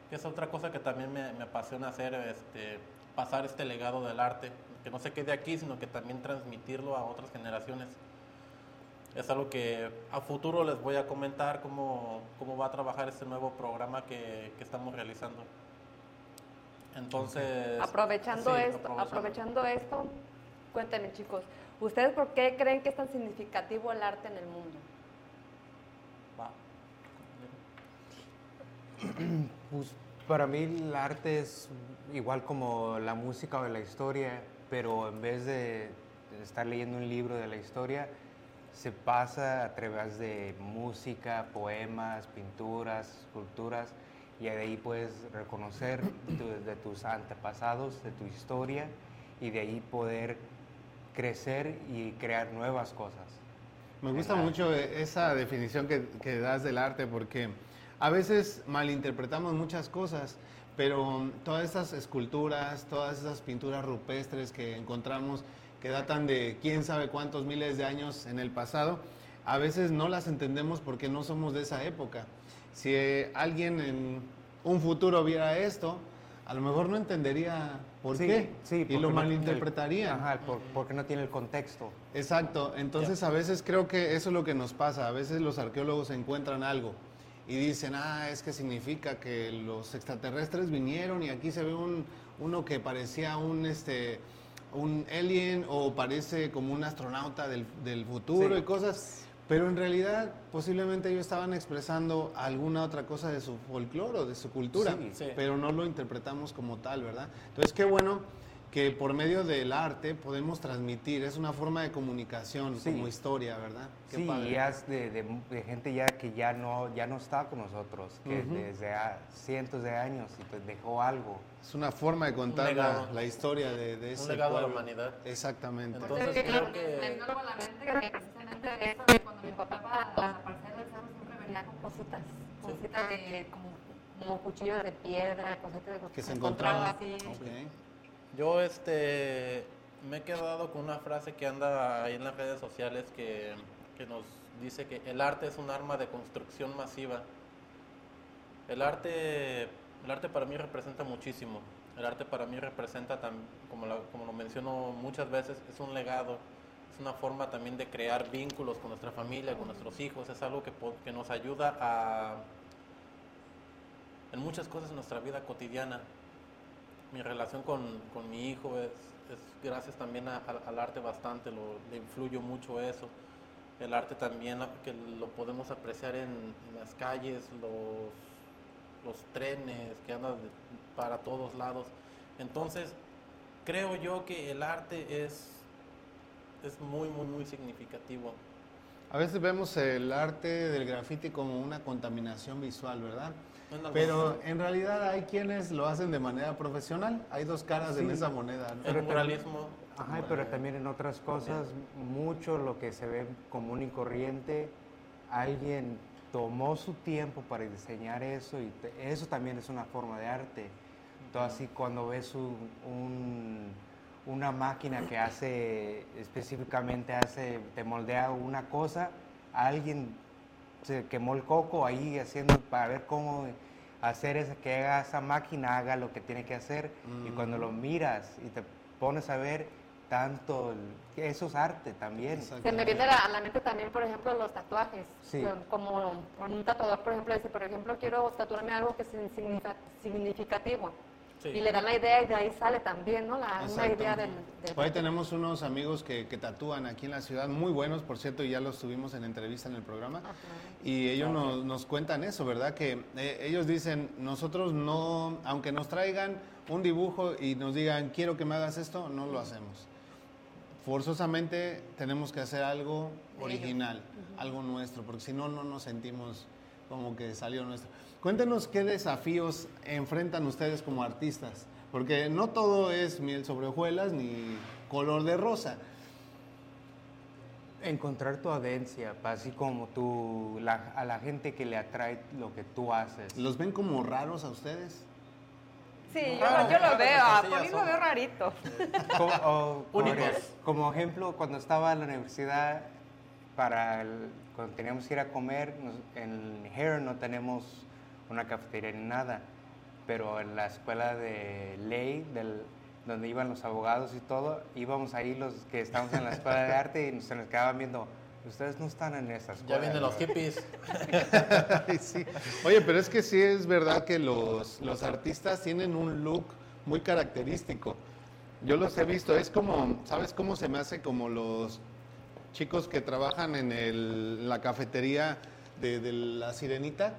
que es otra cosa que también me, apasiona hacer, este, pasar este legado del arte, que no se quede aquí, sino que también transmitirlo a otras generaciones es algo que a futuro les voy a comentar cómo, cómo va a trabajar este nuevo programa que estamos realizando. Entonces... Aprovechando sí, esto, aprovechando. aprovechando esto, cuéntenme chicos, ¿ustedes por qué creen que es tan significativo el arte en el mundo? Va. Pues para mí el arte es igual como la música o la historia, pero en vez de estar leyendo un libro de la historia, se pasa a través de música, poemas, pinturas, esculturas, y de ahí puedes reconocer tu- de tus antepasados, de tu historia, y de ahí poder crecer y crear nuevas cosas. Me gusta mucho esa definición que, que das del arte porque a veces malinterpretamos muchas cosas, pero todas estas esculturas, todas esas pinturas rupestres que encontramos que datan de quién sabe cuántos miles de años en el pasado, a veces no las entendemos porque no somos de esa época. Si eh, alguien en un futuro viera esto, a lo mejor no entendería por Sí, qué sí, y lo no tiene el- malinterpretaría. Ajá, por- porque no tiene el contexto. Exacto, entonces a veces creo que eso es lo que nos pasa, a veces los arqueólogos encuentran algo y dicen, ah, es que significa que los extraterrestres vinieron y aquí se ve un, uno que parecía un, este, un alien o parece como un astronauta del, del futuro Sí. y cosas, pero en realidad posiblemente ellos estaban expresando alguna otra cosa de su folclore o de su cultura, Sí. Sí. pero no lo interpretamos como tal, ¿verdad? Entonces qué bueno que por medio del arte podemos transmitir, es una forma de comunicación Sí. como historia, ¿verdad? Qué Sí, padre. y es de, de- de gente ya que ya no, ya no está con nosotros, que Ujú. desde ha- cientos de años y pues dejó algo. Es una forma de contar la, la historia de, de ese legado a la pueblo. humanidad. Exactamente. Entonces, Entonces, creo que- de eso, que cuando mi papá iba a la parcela del cerro siempre venía con cositas, cositas de como, como cuchillos de piedra, cositas de que se encontraba. así. Yo este me he quedado con una frase que anda ahí en las redes sociales que, que nos dice que el arte es un arma de construcción masiva. El arte, el arte para mí representa muchísimo. El arte para mí representa, como, la- como lo menciono muchas veces, es un legado, es una forma también de crear vínculos con nuestra familia, con nuestros hijos. Es algo que, que nos ayuda a, en muchas cosas en nuestra vida cotidiana mi relación con, con mi hijo es, gracias también a- al- al arte bastante, lo, le influyo mucho eso. El arte también que lo podemos apreciar en, en las calles, los, los trenes que andan para todos lados. Entonces, creo yo que el arte es, es muy, muy, muy significativo. A veces vemos el arte del graffiti como una contaminación visual, ¿verdad? En Pero en realidad hay quienes lo hacen de manera profesional. Hay dos caras en Sí. esa moneda. ¿no? el muralismo. Ajá, pero también en otras cosas, mucho lo que se ve común y corriente, alguien tomó su tiempo para diseñar eso y te- eso también es una forma de arte. Entonces, así cuando ves un- un- una máquina que hace, específicamente hace, te moldea una cosa, alguien se quemó el coco ahí haciendo para ver cómo hacer esa, que haga esa máquina haga lo que tiene que hacer y cuando lo miras y te pones a ver tanto el- eso es arte también. Se me viene a la, mente también, por ejemplo, los tatuajes. Sí. Como un tatuador, por ejemplo, dice, por ejemplo, quiero tatuarme algo que es significa- significativo. Sí. Y le dan la idea y de ahí sale también, ¿no? La, una idea del... del- Por ahí tenemos unos amigos que, que tatúan aquí en la ciudad, muy buenos, por cierto, y ya los tuvimos en entrevista en el programa. Ajá. Y ellos nos, nos cuentan eso, ¿verdad? Que eh, ellos dicen, nosotros no, aunque nos traigan un dibujo y nos digan, quiero que me hagas esto, no lo hacemos. Forzosamente tenemos que hacer algo original, algo nuestro, porque si no, no nos sentimos como que salió nuestro. Cuéntenos qué desafíos enfrentan ustedes como artistas, porque no todo es miel sobre hojuelas ni color de rosa. encontrar tu audiencia así como tú la- a la gente que le atrae lo que tú haces ¿Los ven como raros a ustedes? Sí, yo, Raro, yo lo raro, veo. A Polín lo veo rarito. *laughs* como, o- por Únicos. ej- como ejemplo cuando estaba en la universidad para el- cuando teníamos que ir a comer nos- en Heron no tenemos una cafetería ni nada pero en la escuela de ley del donde iban los abogados y todo, íbamos ahí los que estábamos en la escuela de arte y se nos quedaban viendo, ustedes no están en esa escuela. Ya vienen los ¿no?". hippies. *laughs* Sí. Oye, pero es que sí es verdad que los, los artistas tienen un look muy característico. Yo los he visto, es como, ¿sabes cómo se me hace? Como los chicos que trabajan en el- la cafetería de, de la sirenita.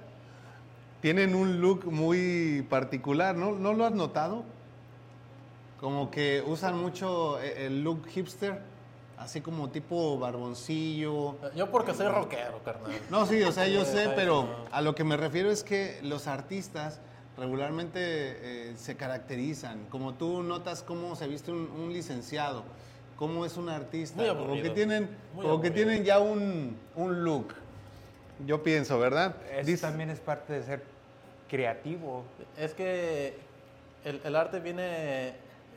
Tienen un look muy particular, ¿no? ¿No lo has notado? Como que usan mucho e- el look hipster, así como tipo barboncillo. Yo porque soy rockero, carnal. No, sí, o sea, yo sé, pero a lo que me refiero es que los artistas regularmente eh, se caracterizan. Como tú notas cómo se viste un, un licenciado, cómo es un artista. Muy como que tienen, muy como que tienen ya un, un look. Yo pienso, ¿verdad? Eso Dice- también es parte de ser creativo. Es que el, el arte viene,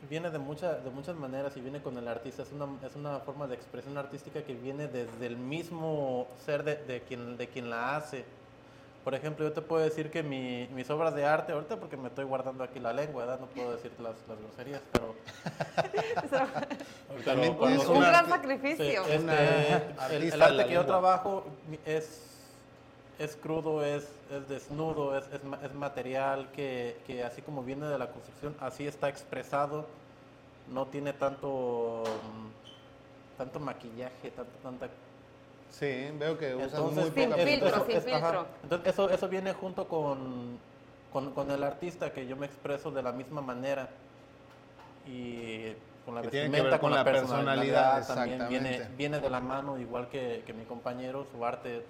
viene de, mucha- de muchas maneras y viene con el artista. Es una, es una forma de expresión artística que viene desde el mismo ser de, de quien, de quien la hace. Por ejemplo, yo te puedo decir que mi- mis obras de arte, ahorita porque me estoy guardando aquí la lengua, ¿verdad? No puedo decir las, las groserías, pero... *laughs* Pero un gran sacrificio. Sí, este, el, el arte que yo trabajo es, es crudo, es, es desnudo, es, es, ma- es material que, que así como viene de la construcción, así está expresado, no tiene tanto, mm, tanto maquillaje, tanto, tanta... Sí, veo que usan Entonces, muy Sin poca filtro, eso- sin es- ajá. filtro. Entonces, eso, eso viene junto con, con, con el artista, que yo me expreso de la misma manera. Y con la Que tiene que vestimenta, ver con, con la personalidad, personalidad, también viene, viene de la mano, igual que, que mi compañero, su arte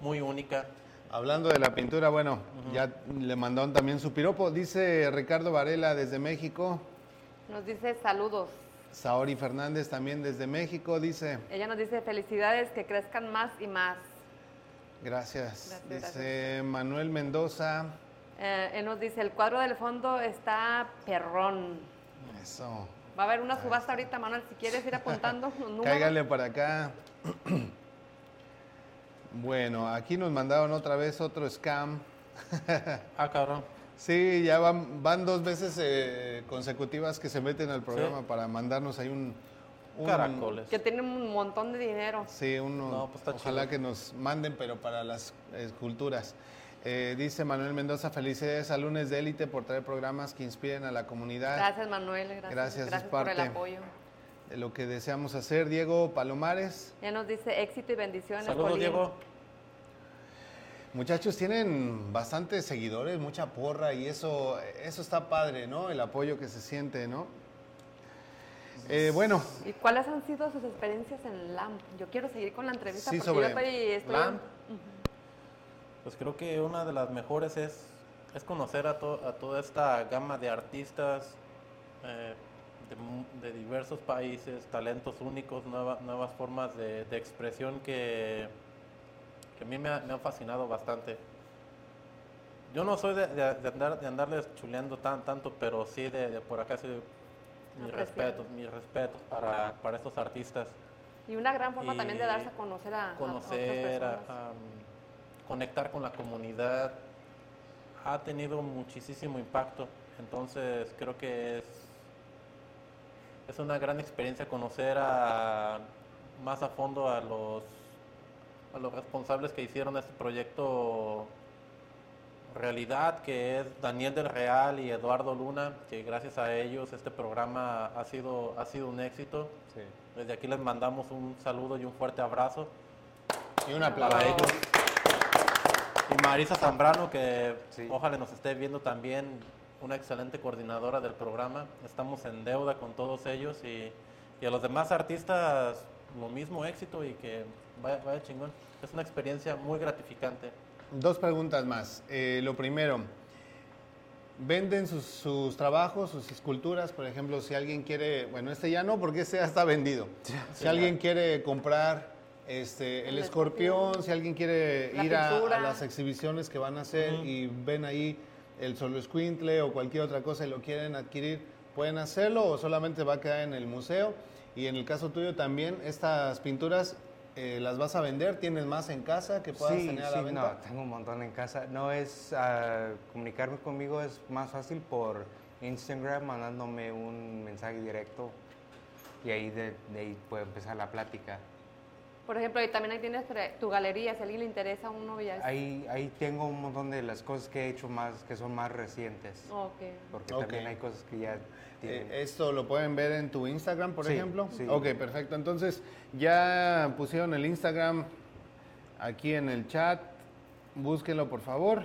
muy única. Hablando de la pintura, bueno, ya le mandaron también su piropo. Dice Ricardo Varela desde México. Nos dice saludos. Saori Fernández también desde México dice. Ella nos dice felicidades, que crezcan más y más. Gracias. Gracias, dice Manuel Mendoza. Eh, él nos dice, el cuadro del fondo está perrón. Eso. Va a haber una subasta ahorita, Manuel, si quieres ir apuntando. *laughs* Cáigale para acá. *clears throat* Bueno, aquí nos mandaron otra vez otro scam. Ah, cabrón. Sí, ya van, van dos veces eh, consecutivas que se meten al programa para mandarnos ahí un... un- Caracoles. Que tienen un montón de dinero. Sí, uno, No, pues está ojalá chido. que nos manden, pero para las esculturas. Eh, dice Manuel Mendoza, felicidades a Lunes de Élite por traer programas que inspiren a la comunidad. Gracias, Manuel. Gracias, Gracias, es por el apoyo. De lo que deseamos hacer. Diego Palomares, Ella nos dice éxito y bendiciones. Saludos, Colín. Diego. muchachos, tienen bastantes seguidores, mucha porra y eso, eso está padre, ¿no? El apoyo que se siente, ¿no? Eh, bueno, ¿Y cuáles han sido sus experiencias en LAMP? Yo quiero seguir con la entrevista Sí, porque sobre yo estoy... estoy LAMP. Pues creo que una de las mejores es, es conocer a, to- a toda esta gama de artistas eh, de, de diversos países, talentos únicos, nueva- nuevas formas de, de expresión que, que a mí me, ha- me han fascinado bastante. Yo no soy de, de- de andar, de andarles chuleando tan, tanto, pero sí de, de por acá sí, mis respetos, mis respetos para, para estos artistas Y una gran forma también de Y darse a conocer a, a- a otras conocer, a- personas. a, um, conectar con la comunidad, ha tenido muchísimo impacto. Entonces creo que es, es una gran experiencia conocer a, más a fondo a los, a los responsables que hicieron este proyecto realidad, que es Daniel del Real y Eduardo Luna, que gracias a ellos este programa ha sido, ha sido un éxito. Sí. Desde aquí les mandamos un saludo y un fuerte abrazo y un aplauso. para ellos. Y Marisa Zambrano, que Sí. ojalá nos esté viendo también, una excelente coordinadora del programa. Estamos en deuda con todos ellos y, y a los demás artistas lo mismo éxito y que vaya, vaya chingón. Es una experiencia muy gratificante. Dos preguntas más. Eh, lo primero, ¿venden sus, sus trabajos, sus esculturas? Por ejemplo, si alguien quiere, bueno, este ya no, porque este ya está vendido. *laughs* Si alguien quiere comprar este, el El escorpión, si alguien quiere La ir a, las exhibiciones que van a hacer y ven ahí el solo escuintle o cualquier otra cosa y lo quieren adquirir, pueden hacerlo o solamente va a quedar en el museo. Y en el caso tuyo también, estas pinturas eh, las vas a vender, tienes más en casa que puedas Sí, tener a sí, la venta. no, tengo un montón en casa. No es, ah, comunicarme conmigo es más fácil por Instagram, mandándome un mensaje directo y ahí de, de ahí puede empezar la plática. Por ejemplo, y también ahí tienes tu galería, si a alguien le interesa uno ya es... Ahí, ahí tengo un montón de las cosas que he hecho más, que son más recientes, Ok. porque también hay cosas que ya tienen. Eh, esto lo pueden ver en tu Instagram, por Sí, ejemplo. sí. Ok, perfecto. Entonces, ya pusieron el Instagram aquí en el chat. Búsquenlo, por favor.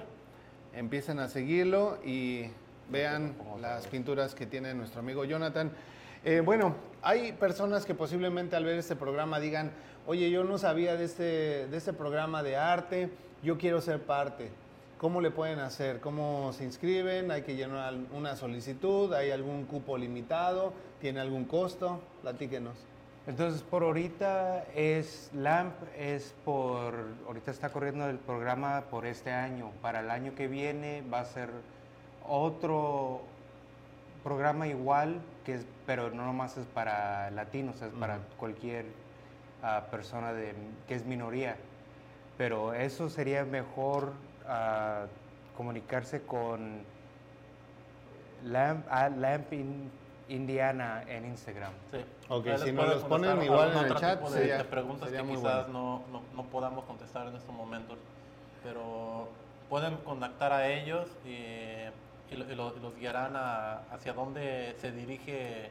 Empiecen a seguirlo y vean las pinturas que tiene nuestro amigo Jonathan. Eh, bueno, hay personas que posiblemente al ver este programa digan, oye, yo no sabía de este, de este programa de arte, yo quiero ser parte. ¿cómo le pueden hacer? ¿Cómo se inscriben? ¿Hay que llenar una solicitud? ¿Hay algún cupo limitado? ¿Tiene algún costo? Platíquenos. Entonces, por ahorita es LAMP, es por, ahorita está corriendo el programa por este año. Para el año que viene va a ser otro programa igual, que es, pero no nomás es para latinos, es para cualquier ah, persona de, que es minoría. Pero eso sería mejor ah, comunicarse con Lamp, Lamp in- Indiana en Instagram. Sí. Ok, si nos los ponen igual en el otro chat, tipo de, sería- de preguntas sería que muy quizás no, no, no podamos contestar en estos momentos. Pero pueden contactar a ellos y, y lo- y lo- y los guiarán a- hacia dónde se dirige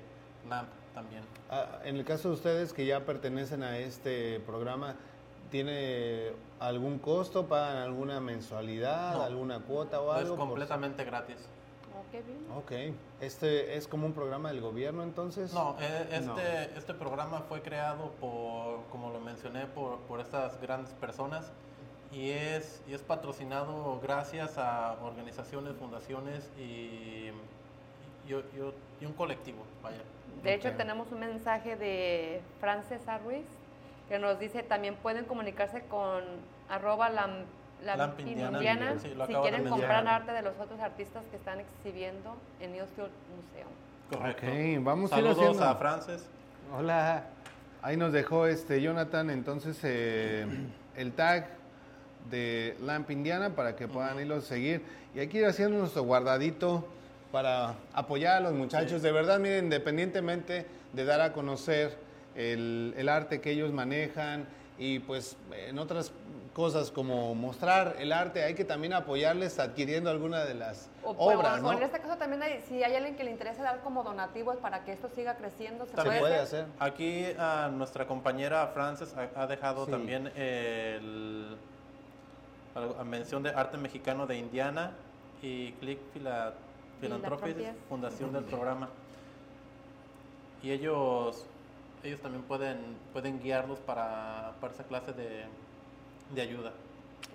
LAMP también. Ah, en el caso de ustedes que ya pertenecen a este programa, ¿tiene algún costo? ¿Pagan alguna mensualidad? No. ¿Alguna cuota o Es algo? Por- completamente gratis. Oh, qué bien. Ok. ¿Este es como un programa del gobierno entonces? No, eh, este, No. este programa fue creado por, como lo mencioné, por, por estas grandes personas y es, y es patrocinado gracias a organizaciones, fundaciones y, y, y- y un colectivo, vaya. De hecho, tenemos un mensaje de Frances Ruiz que nos dice también pueden comunicarse con arroba lam, Lamp Lampin Indiana, Indiana sí, lo si quieren comprar arte de los otros artistas que están exhibiendo en Newsfield Museum. Correcto. Ok, vamos a ir Saludos haciendo- a Frances. Hola. Ahí nos dejó este Jonathan entonces eh, el tag de Lamp Indiana para que puedan irlo a seguir. Y hay que ir haciendo nuestro guardadito para apoyar a los muchachos. De verdad, miren, independientemente de dar a conocer el, el arte que ellos manejan y pues en otras cosas como mostrar el arte, hay que también apoyarles adquiriendo alguna de las O, obras, o- o ¿no? en este caso también hay- si hay alguien que le interese dar como donativos para que esto siga creciendo, se, puede, puede hacer? hacer. Aquí a nuestra compañera Frances ha, ha dejado Sí. también el, algo- a mención de arte mexicano de Indiana y Click Fila- Philanthropies, Filantropias. fundación del programa. Y ellos ellos también pueden pueden guiarlos para, para esa clase de, de ayuda.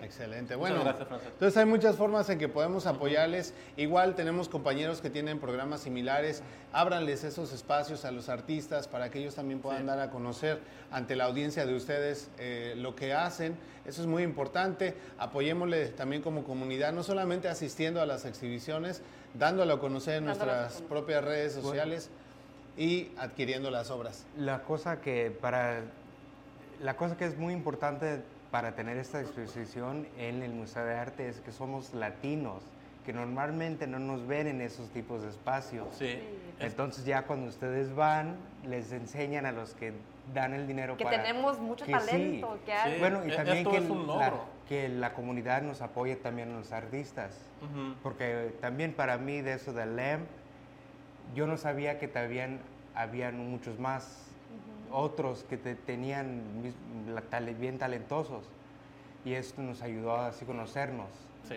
Excelente. Muchas Bueno, gracias, entonces hay muchas formas en que podemos apoyarles. Igual tenemos compañeros que tienen programas similares. Ábranles esos espacios a los artistas para que ellos también puedan Sí. dar a conocer ante la audiencia de ustedes eh, lo que hacen. Eso es muy importante. Apoyémosle también como comunidad, no solamente asistiendo a las exhibiciones, dándolo a conocer en nuestras propias redes sociales y adquiriendo las obras. La cosa que para la cosa que es muy importante para tener esta exposición en el Museo de Arte es que somos latinos, que normalmente no nos ven en esos tipos de espacios. Sí. es- Entonces ya cuando ustedes van, les enseñan a los que dan el dinero Que para... tenemos mucho que talento, sí. que hay. Sí. Bueno, y E- también esto que, es un la, que la comunidad nos apoye también a los artistas. Porque también para mí de eso del LAMP, yo no sabía que también habían muchos más, otros que te- tenían bien talentosos. Y esto nos ayudó a así conocernos. Sí.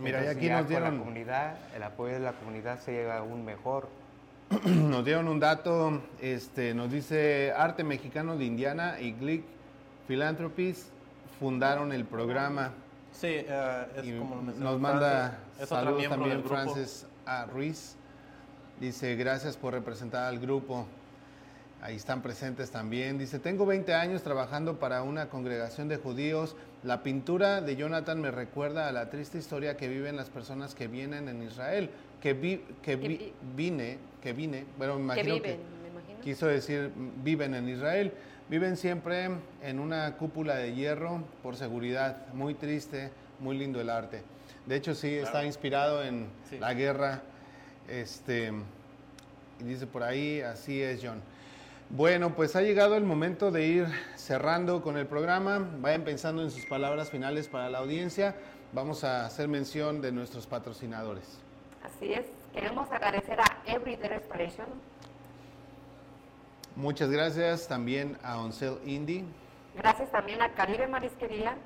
Mira, y aquí ya nos con dieron- la comunidad, el apoyo de la comunidad se llega aún mejor. *clears throat* Nos dieron un dato, este, nos dice Arte Mexicano de Indiana y Glick Philanthropies fundaron el programa. Sí, eh, es y como lo nos manda es saludos también. Frances A. Ruiz. Dice, gracias por representar al grupo. Ahí están presentes también. Dice, tengo 20 años trabajando para una congregación de judíos. La pintura de Jonathan me recuerda a la triste historia que viven las personas que vienen en Israel. Que, vi, que, vi- vi- vine, que vine, bueno, me que imagino viven, que me imagino. quiso decir viven en Israel. Viven siempre en una cúpula de hierro por seguridad. Muy triste, muy lindo el arte. De hecho, sí, está inspirado en Sí. la guerra. Este, y dice por ahí, así es, John. Bueno, pues ha llegado el momento de ir cerrando con el programa. Vayan pensando en sus palabras finales para la audiencia. Vamos a hacer mención de nuestros patrocinadores. Así es, queremos agradecer a Everyday Restoration, Muchas gracias también a Oncel Indie. gracias también a Caribe Marisquería,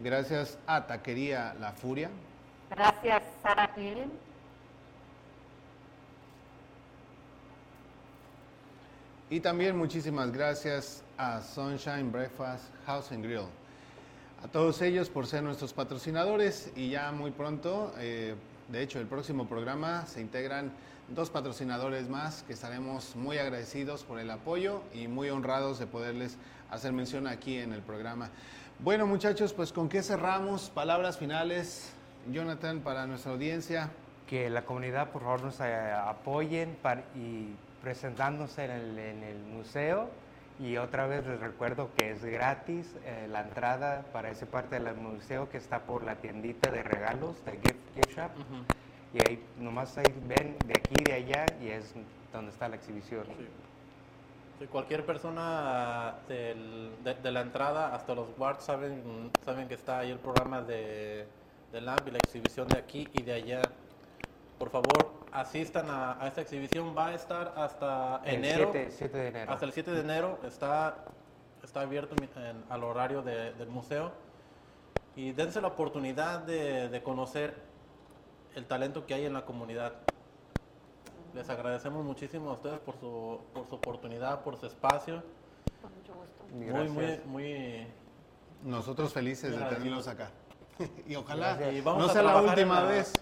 Gracias a Taquería La Furia. gracias Sara Cleaning, Y también muchísimas gracias a Sunshine Breakfast House and Grill. a todos ellos por ser nuestros patrocinadores y ya muy pronto, eh, de hecho el próximo programa se integran dos patrocinadores más que estaremos muy agradecidos por el apoyo y muy honrados de poderles hacer mención aquí en el programa. Bueno muchachos, pues con qué cerramos, palabras finales, Jonathan, para nuestra audiencia. Que la comunidad por favor nos eh, apoyen para, y presentándose en el, en el museo y otra vez les recuerdo que es gratis eh, la entrada para esa parte del museo que está por la tiendita de regalos de Gift, gift Shop. Y ahí nomás ahí ven de aquí y de allá y es donde está la exhibición. Sí. Sí, cualquier persona del- de, de la entrada hasta los guards saben, saben que está ahí el programa de, de LAMP y la exhibición de aquí y de allá. Por favor, asistan a, a esta exhibición. Va a estar hasta El enero. 7, 7 de enero. Hasta el 7 de enero está, está abierto en- al horario de- del museo. Y dense la oportunidad de, de conocer el talento que hay en la comunidad. Les agradecemos muchísimo a ustedes por su, por su oportunidad, por su espacio. Con mucho gusto. Muy, Gracias. muy, muy... Nosotros felices de tenerlos acá. *laughs* y ojalá Gracias. No sea la última la- vez.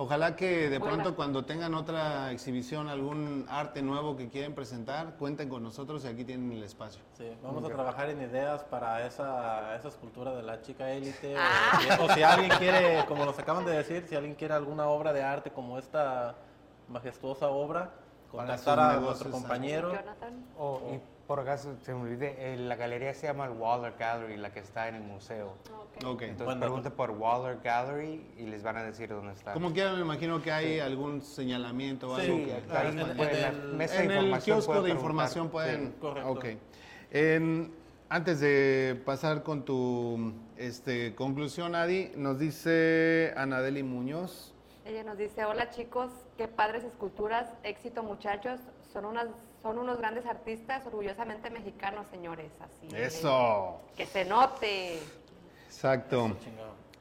Ojalá que de pronto cuando tengan otra exhibición, algún arte nuevo que quieren presentar, cuenten con nosotros y aquí tienen el espacio. Sí, vamos a trabajar en ideas para esa, esa escultura de la chica élite. o Ah. si- O, si alguien quiere, como nos acaban de decir, si alguien quiere alguna obra de arte como esta majestuosa obra, contactar a nuestro compañero. Jonathan. Por acaso se me olvide, eh, la galería se llama el Waller Gallery, la que está en el museo. Ok. Ok. Entonces Buen dato. pregunte por Waller Gallery y les van a decir dónde está. Como quiera, me imagino que hay algún señalamiento o Sí, algo Sí, ahí en- en- pueden- en la el- mesa de en el información kiosco de información pueden... Sí, correcto. Ok. En- antes de pasar con tu este, conclusión, Adi, nos dice Anadeli Muñoz. Ella nos dice, hola chicos, qué padres esculturas, éxito muchachos, son unas son unos grandes artistas, orgullosamente mexicanos, señores, así. es. Eso. Que se note. Exacto.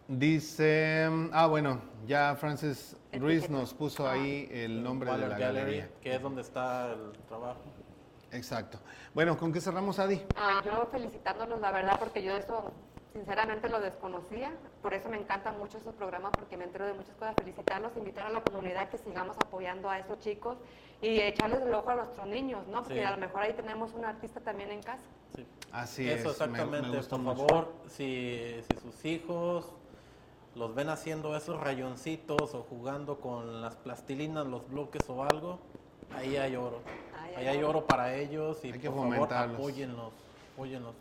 Dice, ah bueno, ya Francis Ruiz nos puso ahí el nombre de la galería. que es donde está el trabajo. Exacto. Bueno, ¿con qué cerramos, Adi? Ah, yo felicitándolos, la verdad, porque yo eso sinceramente lo desconocía. Por eso me encanta mucho esos programas, porque me entero de muchas cosas. Felicitarlos, invitar a la comunidad que sigamos apoyando a estos chicos y echarles el ojo a nuestros niños, ¿no? Porque Sí. a lo mejor ahí tenemos un artista también en casa. Sí. Así Eso es. me- exactamente, me gustó por mucho. favor, si, si sus hijos los ven haciendo esos rayoncitos o jugando con las plastilinas, los bloques o algo, ahí hay oro. Ahí Ahí hay oro. oro para ellos y Hay que por favor apóyenlos, apóyenlos.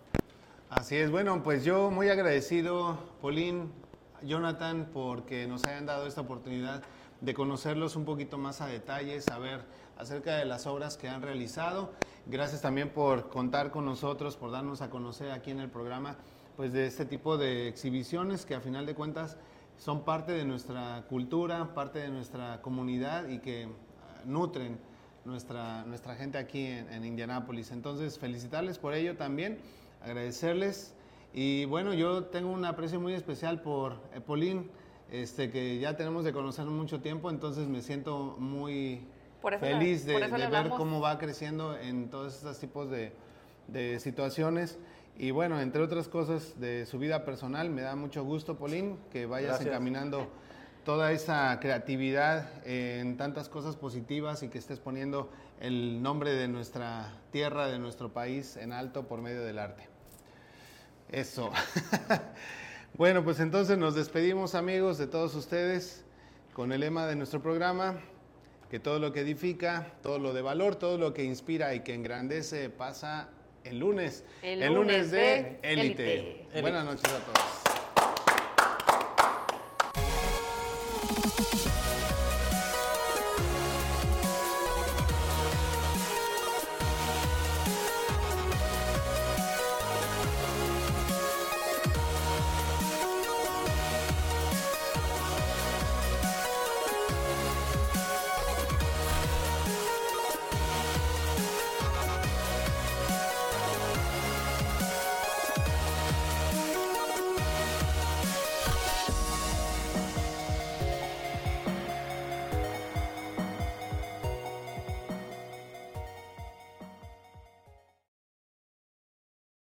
Así es, bueno, pues yo muy agradecido, Paulín, Jonathan, porque nos hayan dado esta oportunidad de conocerlos un poquito más a detalle, saber acerca de las obras que han realizado. Gracias también por contar con nosotros, por darnos a conocer aquí en el programa, pues de este tipo de exhibiciones que a final de cuentas son parte de nuestra cultura, parte de nuestra comunidad y que ah, nutren nuestra, nuestra gente aquí en, en Indianápolis. Entonces, felicitarles por ello también, agradecerles. Y bueno, yo tengo un aprecio muy especial por eh, Paulín, este, que ya tenemos de conocer mucho tiempo, entonces me siento muy Por eso le- feliz de, por eso le de ver cómo va creciendo en todos estos tipos de, de situaciones. Y bueno, entre otras cosas de su vida personal, me da mucho gusto, Paulín, que vayas Gracias. encaminando toda esa creatividad en tantas cosas positivas y que estés poniendo el nombre de nuestra tierra, de nuestro país en alto por medio del arte. Eso. *laughs* bueno, pues entonces nos despedimos amigos de todos ustedes con el lema de nuestro programa, que todo lo que edifica, todo lo de valor, todo lo que inspira y que engrandece pasa el lunes. El lunes lunes de. Élite. Buenas noches a todos.